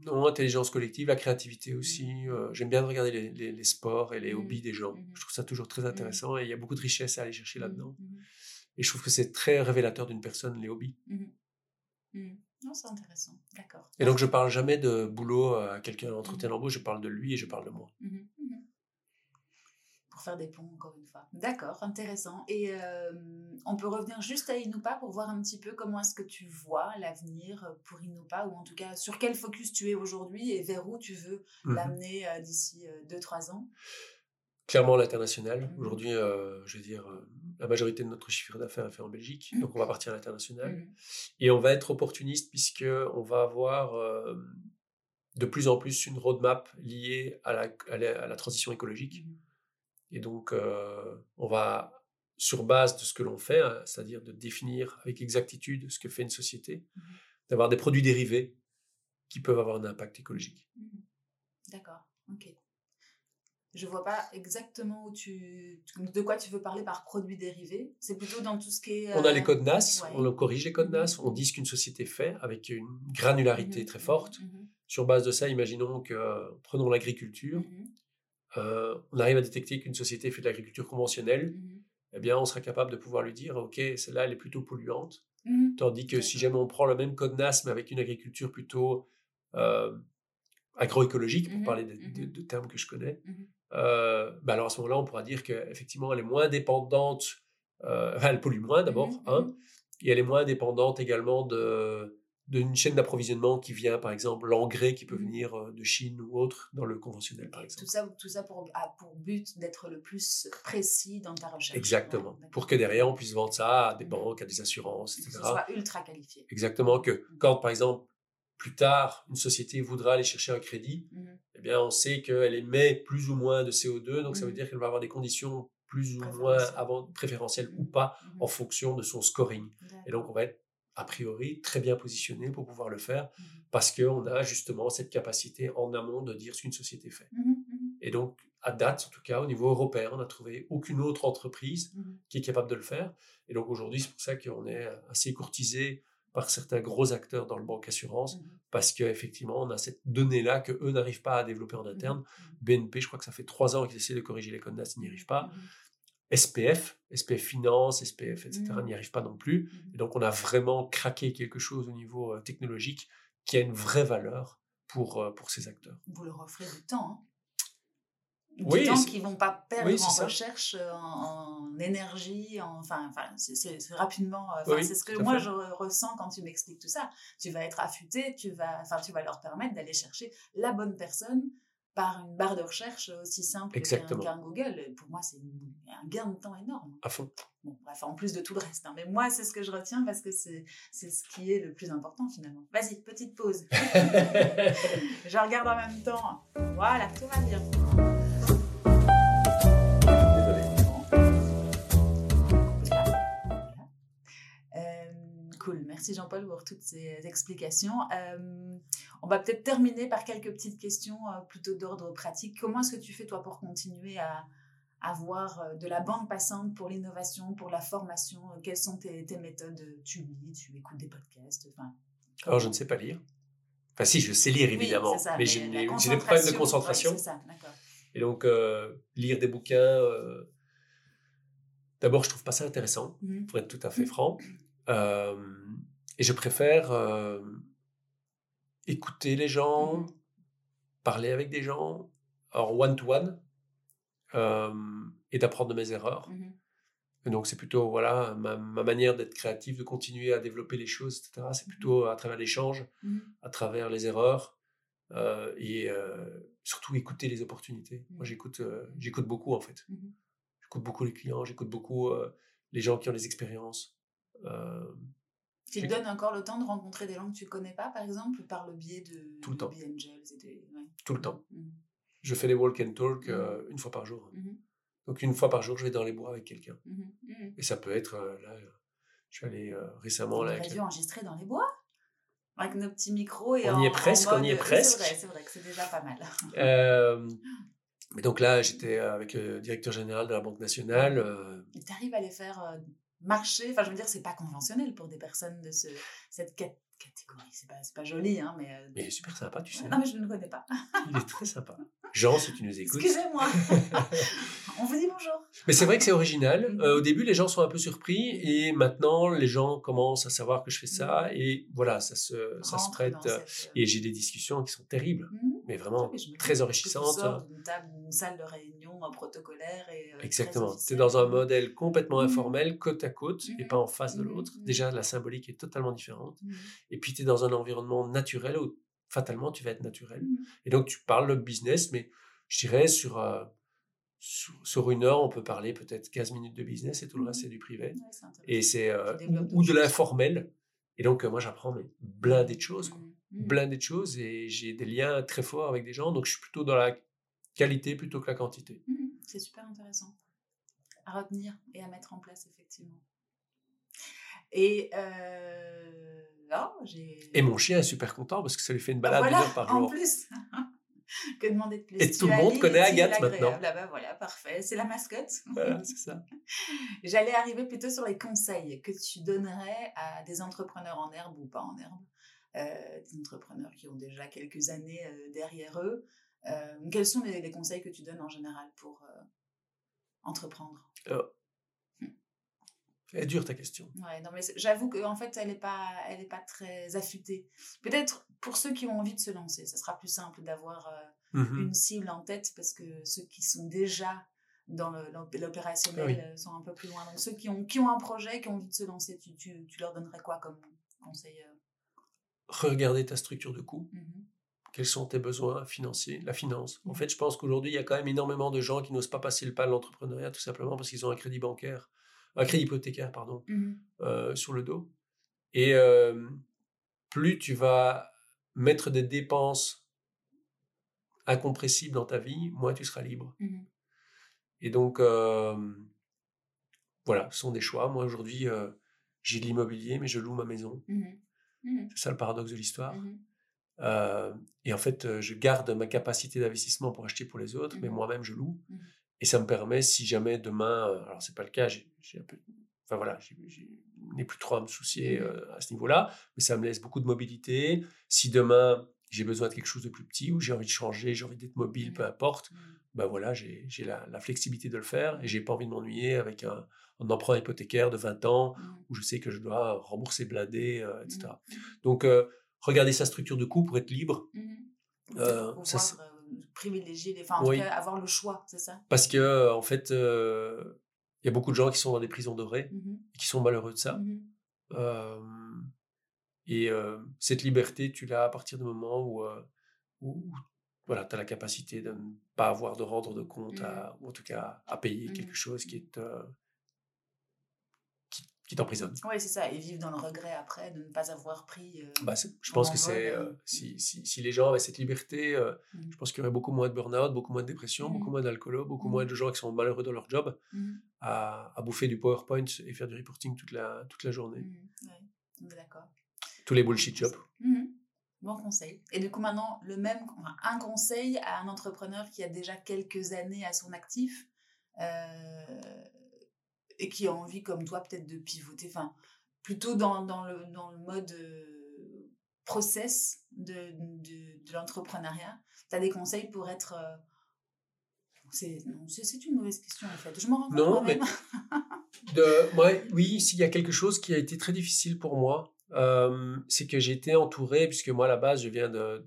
non, intelligence collective, la créativité aussi. Euh, j'aime bien regarder les, les, sports et les mmh. hobbies des gens. Je trouve ça toujours très intéressant et il y a beaucoup de richesse à aller chercher là-dedans. Et je trouve que c'est très révélateur d'une personne, les hobbies. Non, c'est intéressant. D'accord. Et donc, je parle jamais de boulot à quelqu'un l'entretien d'embauche, je parle de lui et je parle de moi pour faire des ponts, encore une fois. D'accord, intéressant. Et euh, on peut revenir juste à Inupa pour voir un petit peu comment est-ce que tu vois l'avenir pour Inupa, ou en tout cas sur quel focus tu es aujourd'hui et vers où tu veux mmh l'amener euh, d'ici 2-3 euh, ans? Clairement l'international. Mmh aujourd'hui, je veux dire, la majorité de notre chiffre d'affaires est fait en Belgique, mmh. donc on va partir à l'international. Et on va être opportuniste puisque on va avoir de plus en plus une roadmap liée à la, à la transition écologique. Et donc, euh, on va, sur base de ce que l'on fait, hein, c'est-à-dire de définir avec exactitude ce que fait une société, d'avoir des produits dérivés qui peuvent avoir un impact écologique. D'accord, ok. Je vois pas exactement où tu, de quoi tu veux parler par produits dérivés. C'est plutôt dans tout ce qui est. On a les euh, codes NAS, on corrige les codes mmh NAS, on dit ce qu'une société fait avec une granularité très forte. Sur base de ça, imaginons que, prenons l'agriculture, euh, on arrive à détecter qu'une société fait de l'agriculture conventionnelle, eh bien, on sera capable de pouvoir lui dire, OK, celle-là, elle est plutôt polluante. Tandis que si jamais on prend le même code NAS, mais avec une agriculture plutôt euh, agroécologique, pour parler de, termes que je connais, euh, bah alors à ce moment-là, on pourra dire qu'effectivement, elle est moins dépendante, elle pollue moins d'abord, et elle est moins dépendante également d'une chaîne d'approvisionnement qui vient, par exemple, l'engrais qui peut Mhm. venir euh, de Chine ou autre dans le conventionnel, par exemple. Tout ça, tout ça pour, a pour but d'être le plus précis dans ta recherche. Exactement. Ouais. Pour que derrière, on puisse vendre ça à des banques, à des assurances, Que etc. ce soit ultra qualifié. Exactement. Que quand, par exemple, plus tard, une société voudra aller chercher un crédit, Mhm. eh bien, on sait qu'elle émet plus ou moins de CO2, donc ça veut Mhm. dire qu'elle va avoir des conditions plus ou moins Préférentielles. avant, préférentielles ou pas Mhm. en fonction de son scoring. Et donc, on va être a priori très bien positionné pour pouvoir le faire parce qu'on a justement cette capacité en amont de dire ce qu'une société fait. Et donc, à date, en tout cas, au niveau européen, on n'a trouvé aucune autre entreprise qui est capable de le faire. Et donc, aujourd'hui, c'est pour ça qu'on est assez courtisé par certains gros acteurs dans le banque assurance Mhm. parce qu'effectivement, on a cette donnée-là que eux n'arrivent pas à développer en interne. Mhm. BNP, je crois que ça fait trois ans qu'ils essaient de corriger les codes ils n'y arrivent pas. Mhm. SPF, SPF Finance, SPF, etc., Mhm. n'y arrivent pas non plus. Mhm. Et donc, on a vraiment craqué quelque chose au niveau euh, technologique qui a une vraie valeur pour, euh, pour ces acteurs. Vous leur offrez du temps. hein. Du Oui, temps qu'ils vont pas perdre oui, en ça. recherche, euh, en, en énergie, en- enfin, enfin c'est- rapidement. euh, enfin, Oui, c'est ce que moi fait. je re- ressens quand tu m'expliques tout ça. Tu vas être affûté, tu vas, enfin, tu vas leur permettre d'aller chercher la bonne personne par une barre de recherche aussi simple qu'un Google. Et Pour moi, c'est un gain de temps énorme. À fond. Bon, bref, en plus de tout le reste. hein. Mais moi, c'est ce que je retiens parce que c'est ce qui est le plus important finalement. Vas-y, petite pause. je regarde en même temps. Voilà, tout va bien. Merci Jean-Paul pour toutes ces explications. Euh, on va peut-être terminer par quelques petites questions euh, plutôt d'ordre pratique. Comment est-ce que tu fais toi pour continuer à avoir euh, de la bande passante pour l'innovation, pour la formation? Euh, Quelles sont tes, tes méthodes? Tu lis, tu écoutes des podcasts enfin, Alors, je ne sais pas lire. Enfin, si, je sais lire évidemment, ça, mais, j'ai des problèmes de concentration. ça. Et donc, euh, lire des bouquins, euh, d'abord, je trouve pas ça intéressant, Mhm. pour être tout à fait franc. Euh, et je préfère euh, écouter les gens, Mhm. parler avec des gens, en one-to-one, euh, et d'apprendre de mes erreurs. Et donc, c'est plutôt voilà, ma, ma manière d'être créatif, de continuer à développer les choses, etc. C'est plutôt à travers l'échange, à travers les erreurs euh, et surtout écouter les opportunités. Moi, j'écoute, j'écoute beaucoup en fait. J'écoute beaucoup les clients, j'écoute beaucoup les gens qui ont des expériences. Tu te donnes encore le temps de rencontrer des gens que tu connais pas, par exemple, par le biais de, Tout le temps. de B-Angels et des- ouais. tout le temps. Mhm. Je fais des walk and talk euh, une fois par jour. Mhm. Donc, une fois par jour, je vais dans les bois avec quelqu'un. Mhm. Et ça peut être, euh, là, je suis allé euh, récemment On là, avec dû enregistrer dans les bois avec nos petits micros et On y est en presque, on y est oui, presque. C'est vrai, que c'est déjà pas mal. Mais donc là, j'étais avec le directeur général de la Banque nationale. euh, Tu arrives à les faire marcher. Enfin, je veux dire, c'est pas conventionnel pour des personnes de ce, cette cat- catégorie. C'est pas, pas joli, hein, mais. euh, mais il est super sympa, tu sais. Non, mais je ne le connais pas. Il est très sympa. Jean, si tu nous écoutes. Excusez-moi. On vous dit bonjour. Mais c'est vrai que c'est original. Mhm. Euh, au début, les gens sont un peu surpris et maintenant, les gens commencent à savoir que je fais ça Mhm. et voilà, ça se, ça se prête. euh, cette, Et j'ai des discussions qui sont terribles, mhm. mais vraiment très enrichissantes. d'une table, d'une salle de réunion protocolaire et euh, Exactement. Tu es dans un modèle complètement Mhm. informel, côte à côte, et Mhm. pas en face de Mhm. l'autre. Déjà, la symbolique est totalement différente. Et puis, tu es dans un environnement naturel où, fatalement, tu vas être naturel. Et donc, tu parles de business, mais je dirais sur, euh, sur, sur une heure, on peut parler peut-être 15 minutes de business et tout le reste, c'est du privé. Ouais. Et c'est euh, ou, de l'informel. Et donc, euh, moi, j'apprends mais blindé de choses, quoi. Mhm. blindé de choses, et j'ai des liens très forts avec des gens. Donc, je suis plutôt dans la qualité plutôt que la quantité. Mhm, C'est super intéressant à retenir et à mettre en place, effectivement. Et euh, là, j'ai. Et mon chien est super content parce que ça lui fait une Bah balade voilà, une heure par en jour. plus. que demander de plus? Et tout le monde connaît Agathe maintenant. Ah bah voilà, parfait. C'est la mascotte. Voilà, c'est ça. J'allais arriver plutôt sur les conseils que tu donnerais à des entrepreneurs en herbe ou pas en herbe, euh, des entrepreneurs qui ont déjà quelques années euh, derrière eux. Euh, quels sont les, les conseils que tu donnes en général pour euh, entreprendre? Elle est dure ta question. Ouais, non, mais j'avoue qu'en fait, elle n'est pas, elle est pas très affûtée. Peut-être pour ceux qui ont envie de se lancer, ça sera plus simple d'avoir euh, Mhm. une cible en tête parce que ceux qui sont déjà dans l'opérationnel Oui. sont un peu plus loin. Donc, ceux qui ont, qui ont un projet, qui ont envie de se lancer, tu, tu, tu leur donnerais quoi comme conseil euh? Regarder ta structure de coût. Mhm. Quels sont tes besoins financiers, la finance. En fait, je pense qu'aujourd'hui, il y a quand même énormément de gens qui n'osent pas passer le pas de l'entrepreneuriat tout simplement parce qu'ils ont un crédit bancaire, un crédit hypothécaire, pardon, mhm. euh, sur le dos. Et euh, plus tu vas mettre des dépenses incompressibles dans ta vie, moins tu seras libre. Et donc, euh, voilà, ce sont des choix. Moi, aujourd'hui, j'ai de l'immobilier, mais je loue ma maison. Mmh. C'est ça le paradoxe de l'histoire. Mmh et en fait, je garde ma capacité d'investissement pour acheter pour les autres, mais mmh moi-même, je loue. Et ça me permet, si jamais demain, alors c'est pas le cas, j'ai un peu, enfin voilà, je n'ai plus trop à me soucier à ce niveau-là, mais ça me laisse beaucoup de mobilité. Si demain j'ai besoin de quelque chose de plus petit ou j'ai envie de changer, j'ai envie d'être mobile, peu importe, ben voilà, j'ai la, la, flexibilité de le faire et j'ai pas envie de m'ennuyer avec un, un emprunt hypothécaire de 20 ans mmh. où je sais que je dois rembourser bladé, euh, etc. Mmh. Donc, euh, regarder sa structure de coût pour être libre. Mmh. Euh, ça, euh, privilégier, les... enfin, en tout cas, avoir le choix, c'est ça? Parce que, en fait, il y a beaucoup de gens qui sont dans des prisons dorées et qui sont malheureux de ça. et cette liberté, tu l'as à partir du moment où, où, voilà, tu as la capacité de ne pas avoir de rendre de compte, à, ou en tout cas à payer quelque chose qui est, qui t'emprisonne. Oui, c'est ça. Et vivre dans le regret après de ne pas avoir pris. Euh, bah, je pense que c'est. Euh, euh, si, si, si, les gens avaient cette liberté, mmh. je pense qu'il y aurait beaucoup moins de burn-out, beaucoup moins de dépression, beaucoup mmh. moins d'alcool, beaucoup moins mmh. de gens qui sont malheureux dans leur job à, à, bouffer du PowerPoint et faire du reporting toute la, toute la journée. Oui, d'accord. Tous les bullshit jobs. Bon conseil. Et du coup, maintenant, le même, un conseil à un entrepreneur qui a déjà quelques années à son actif. Euh, et qui a envie, comme toi, peut-être de pivoter, enfin, plutôt dans, dans, le, dans le mode euh, process de, de, de l'entrepreneuriat, tu as des conseils pour être. Euh, c'est, c'est une mauvaise question en fait. Je m'en rends compte. Non, mais. de, ouais, oui, s'il y a quelque chose qui a été très difficile pour moi, euh, c'est que j'ai été entouré, puisque moi à la base, je viens de.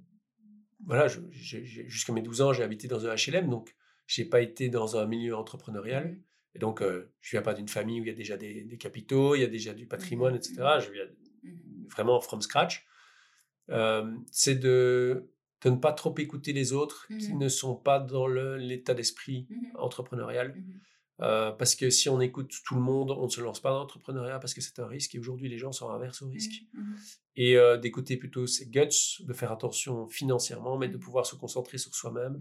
Voilà, jusqu'à mes 12 ans, j'ai habité dans un HLM, donc j'ai pas été dans un milieu entrepreneurial. Mmh. Et donc, euh, je viens pas d'une famille où il y a déjà des, capitaux, il y a déjà du patrimoine, mmh. etc. Je viens mmh. vraiment from scratch. Euh, c'est de, de, ne pas trop écouter les autres qui mmh. ne sont pas dans l'état d'esprit entrepreneurial. Euh, parce que si on écoute tout le monde, on ne se lance pas dans l'entrepreneuriat parce que c'est un risque et aujourd'hui les gens sont inverses au risque. Et d'écouter plutôt ses guts, de faire attention financièrement, mais de pouvoir se concentrer sur soi-même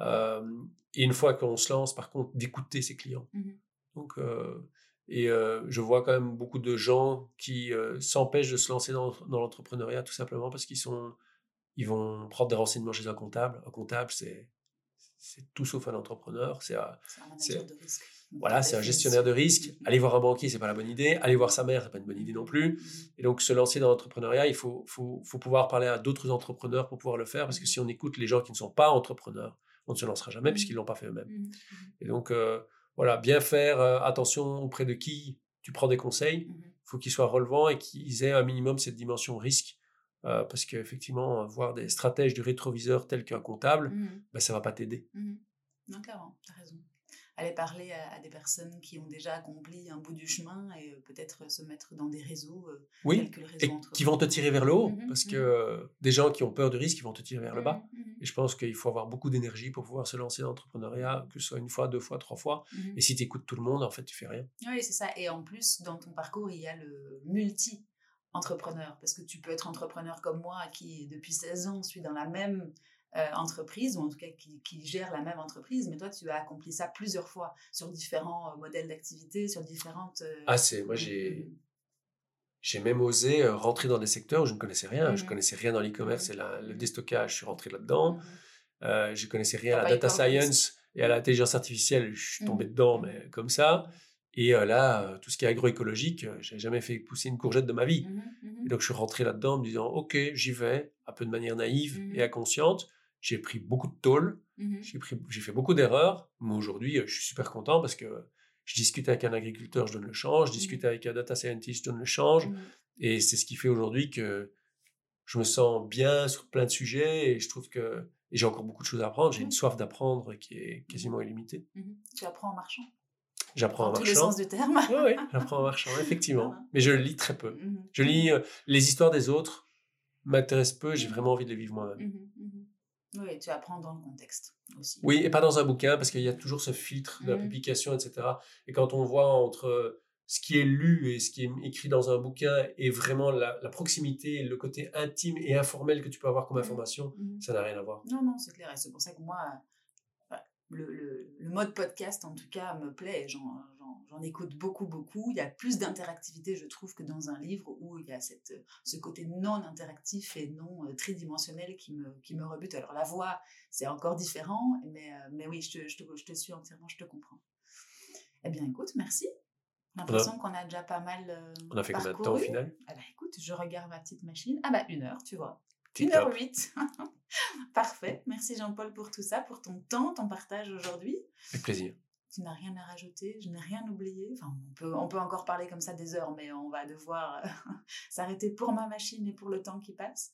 et une fois qu'on se lance, par contre, d'écouter ses clients. Mmh Donc, et je vois quand même beaucoup de gens qui s'empêchent de se lancer dans, dans l'entrepreneuriat tout simplement parce qu'ils sont, ils vont prendre des renseignements chez un comptable. Un comptable, c'est c'est tout sauf un entrepreneur. C'est un, manager de risque. Voilà, c'est un gestionnaire de risque. Mmh Aller voir un banquier, c'est pas la bonne idée. Aller voir sa mère, c'est pas une bonne idée non plus. Mmh et donc, se lancer dans l'entrepreneuriat, il faut, faut, faut pouvoir parler à d'autres entrepreneurs pour pouvoir le faire parce que si on écoute les gens qui ne sont pas entrepreneurs, on ne se lancera jamais puisqu'ils ne mmh. l'ont pas fait eux-mêmes. Mmh, mmh. Et donc, euh, voilà, bien faire euh, attention auprès de qui tu prends des conseils. Il faut qu'ils soient relevants et qu'ils aient un minimum cette dimension risque. Euh, parce qu'effectivement, voir des stratèges du rétroviseur tels qu'un comptable, bah, ça ne va pas t'aider. Non, clairement, tu as raison aller parler à, des personnes qui ont déjà accompli un bout du chemin et euh, peut-être se mettre dans des réseaux euh, oui, que le réseau et qui vont te tirer vers le haut mmh parce mmh que des gens qui ont peur du risque ils vont te tirer vers le bas. Mmh et je pense qu'il faut avoir beaucoup d'énergie pour pouvoir se lancer dans l'entrepreneuriat que ce soit une fois deux fois trois fois. Et si tu écoutes tout le monde en fait tu fais rien. Oui c'est ça. Et en plus dans ton parcours il y a le multi entrepreneur parce que tu peux être entrepreneur comme moi qui depuis 16 ans suis dans la même euh, entreprise, ou en tout cas qui, qui, gère la même entreprise, mais toi, tu as accompli ça plusieurs fois sur différents euh, modèles d'activité, sur différentes... Euh, ah, c'est... Moi, j'ai... J'ai même osé rentrer dans des secteurs où je ne connaissais rien. Je ne mmh connaissais rien dans l'e-commerce et le déstockage. Je suis rentré là-dedans. Je ne connaissais rien à la data science et à l'intelligence artificielle. Je suis tombé dedans, mais comme ça. Et là, tout ce qui est agroécologique, je n'ai jamais fait pousser une courgette de ma vie. Et donc, je suis rentré là-dedans en me disant, OK, j'y vais, un peu de manière naïve et inconsciente. J'ai pris beaucoup de tôle, mmh j'ai fait beaucoup d'erreurs, mais aujourd'hui, je suis super content parce que je discute avec un agriculteur, je donne le change, je mmh discute avec un data scientist, je donne le change. Mmh et c'est ce qui fait aujourd'hui que je me sens bien sur plein de sujets et je trouve que j'ai encore beaucoup de choses à apprendre. J'ai une soif d'apprendre qui est quasiment illimitée. Tu apprends en marchant J'apprends en marchant. Dans le sens du terme. oui, oui j'apprends en marchant, effectivement. Mais je lis très peu. Je lis euh, les histoires des autres m'intéressent peu, j'ai vraiment envie de les vivre moi-même. Oui, tu apprends dans le contexte aussi. Oui, et pas dans un bouquin, parce qu'il y a toujours ce filtre de la Mhm. publication, etc. Et quand on voit entre ce qui est lu et ce qui est écrit dans un bouquin et vraiment la, la proximité, le côté intime et informel que tu peux avoir comme Mhm. information, Mhm. ça n'a rien à voir. Non, non, c'est clair. Et c'est pour ça que moi, euh, ouais, le, le- le mode podcast, en tout cas, me plaît. J'en, écoute beaucoup, beaucoup. Il y a plus d'interactivité, je trouve, que dans un livre où il y a cette, ce côté non interactif et non euh, tridimensionnel qui me, qui me rebute. Alors, la voix, c'est encore différent, mais, euh, mais oui, je te, je, te, je te suis entièrement, je te comprends. Eh bien, écoute, merci. J'ai l'impression qu'on a déjà pas mal. euh, On a fait combien de temps au final? Ah bah écoute, je regarde ma petite machine. Ah bah une heure, tu vois. Tip 1h08. Parfait. Merci Jean-Paul pour tout ça, pour ton temps, ton partage aujourd'hui. Avec plaisir. Tu n'as rien à rajouter, je n'ai rien oublié. Enfin, on peut, on peut encore parler comme ça des heures, mais on va devoir euh, s'arrêter pour ma machine et pour le temps qui passe.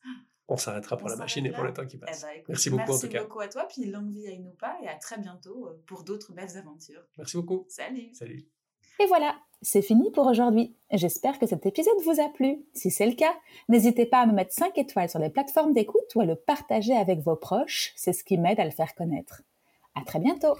On s'arrêtera pour On la machine et pour le temps qui Eh passe. ben, écoute, Merci beaucoup, en merci tout cas. beaucoup à toi, puis longue vie à Inoupa et à très bientôt euh, pour d'autres belles aventures. Merci beaucoup. Salut Salut. Et voilà, c'est fini pour aujourd'hui. J'espère que cet épisode vous a plu. Si c'est le cas, n'hésitez pas à me mettre 5 étoiles sur les plateformes d'écoute ou à le partager avec vos proches, c'est ce qui m'aide à le faire connaître. À très bientôt!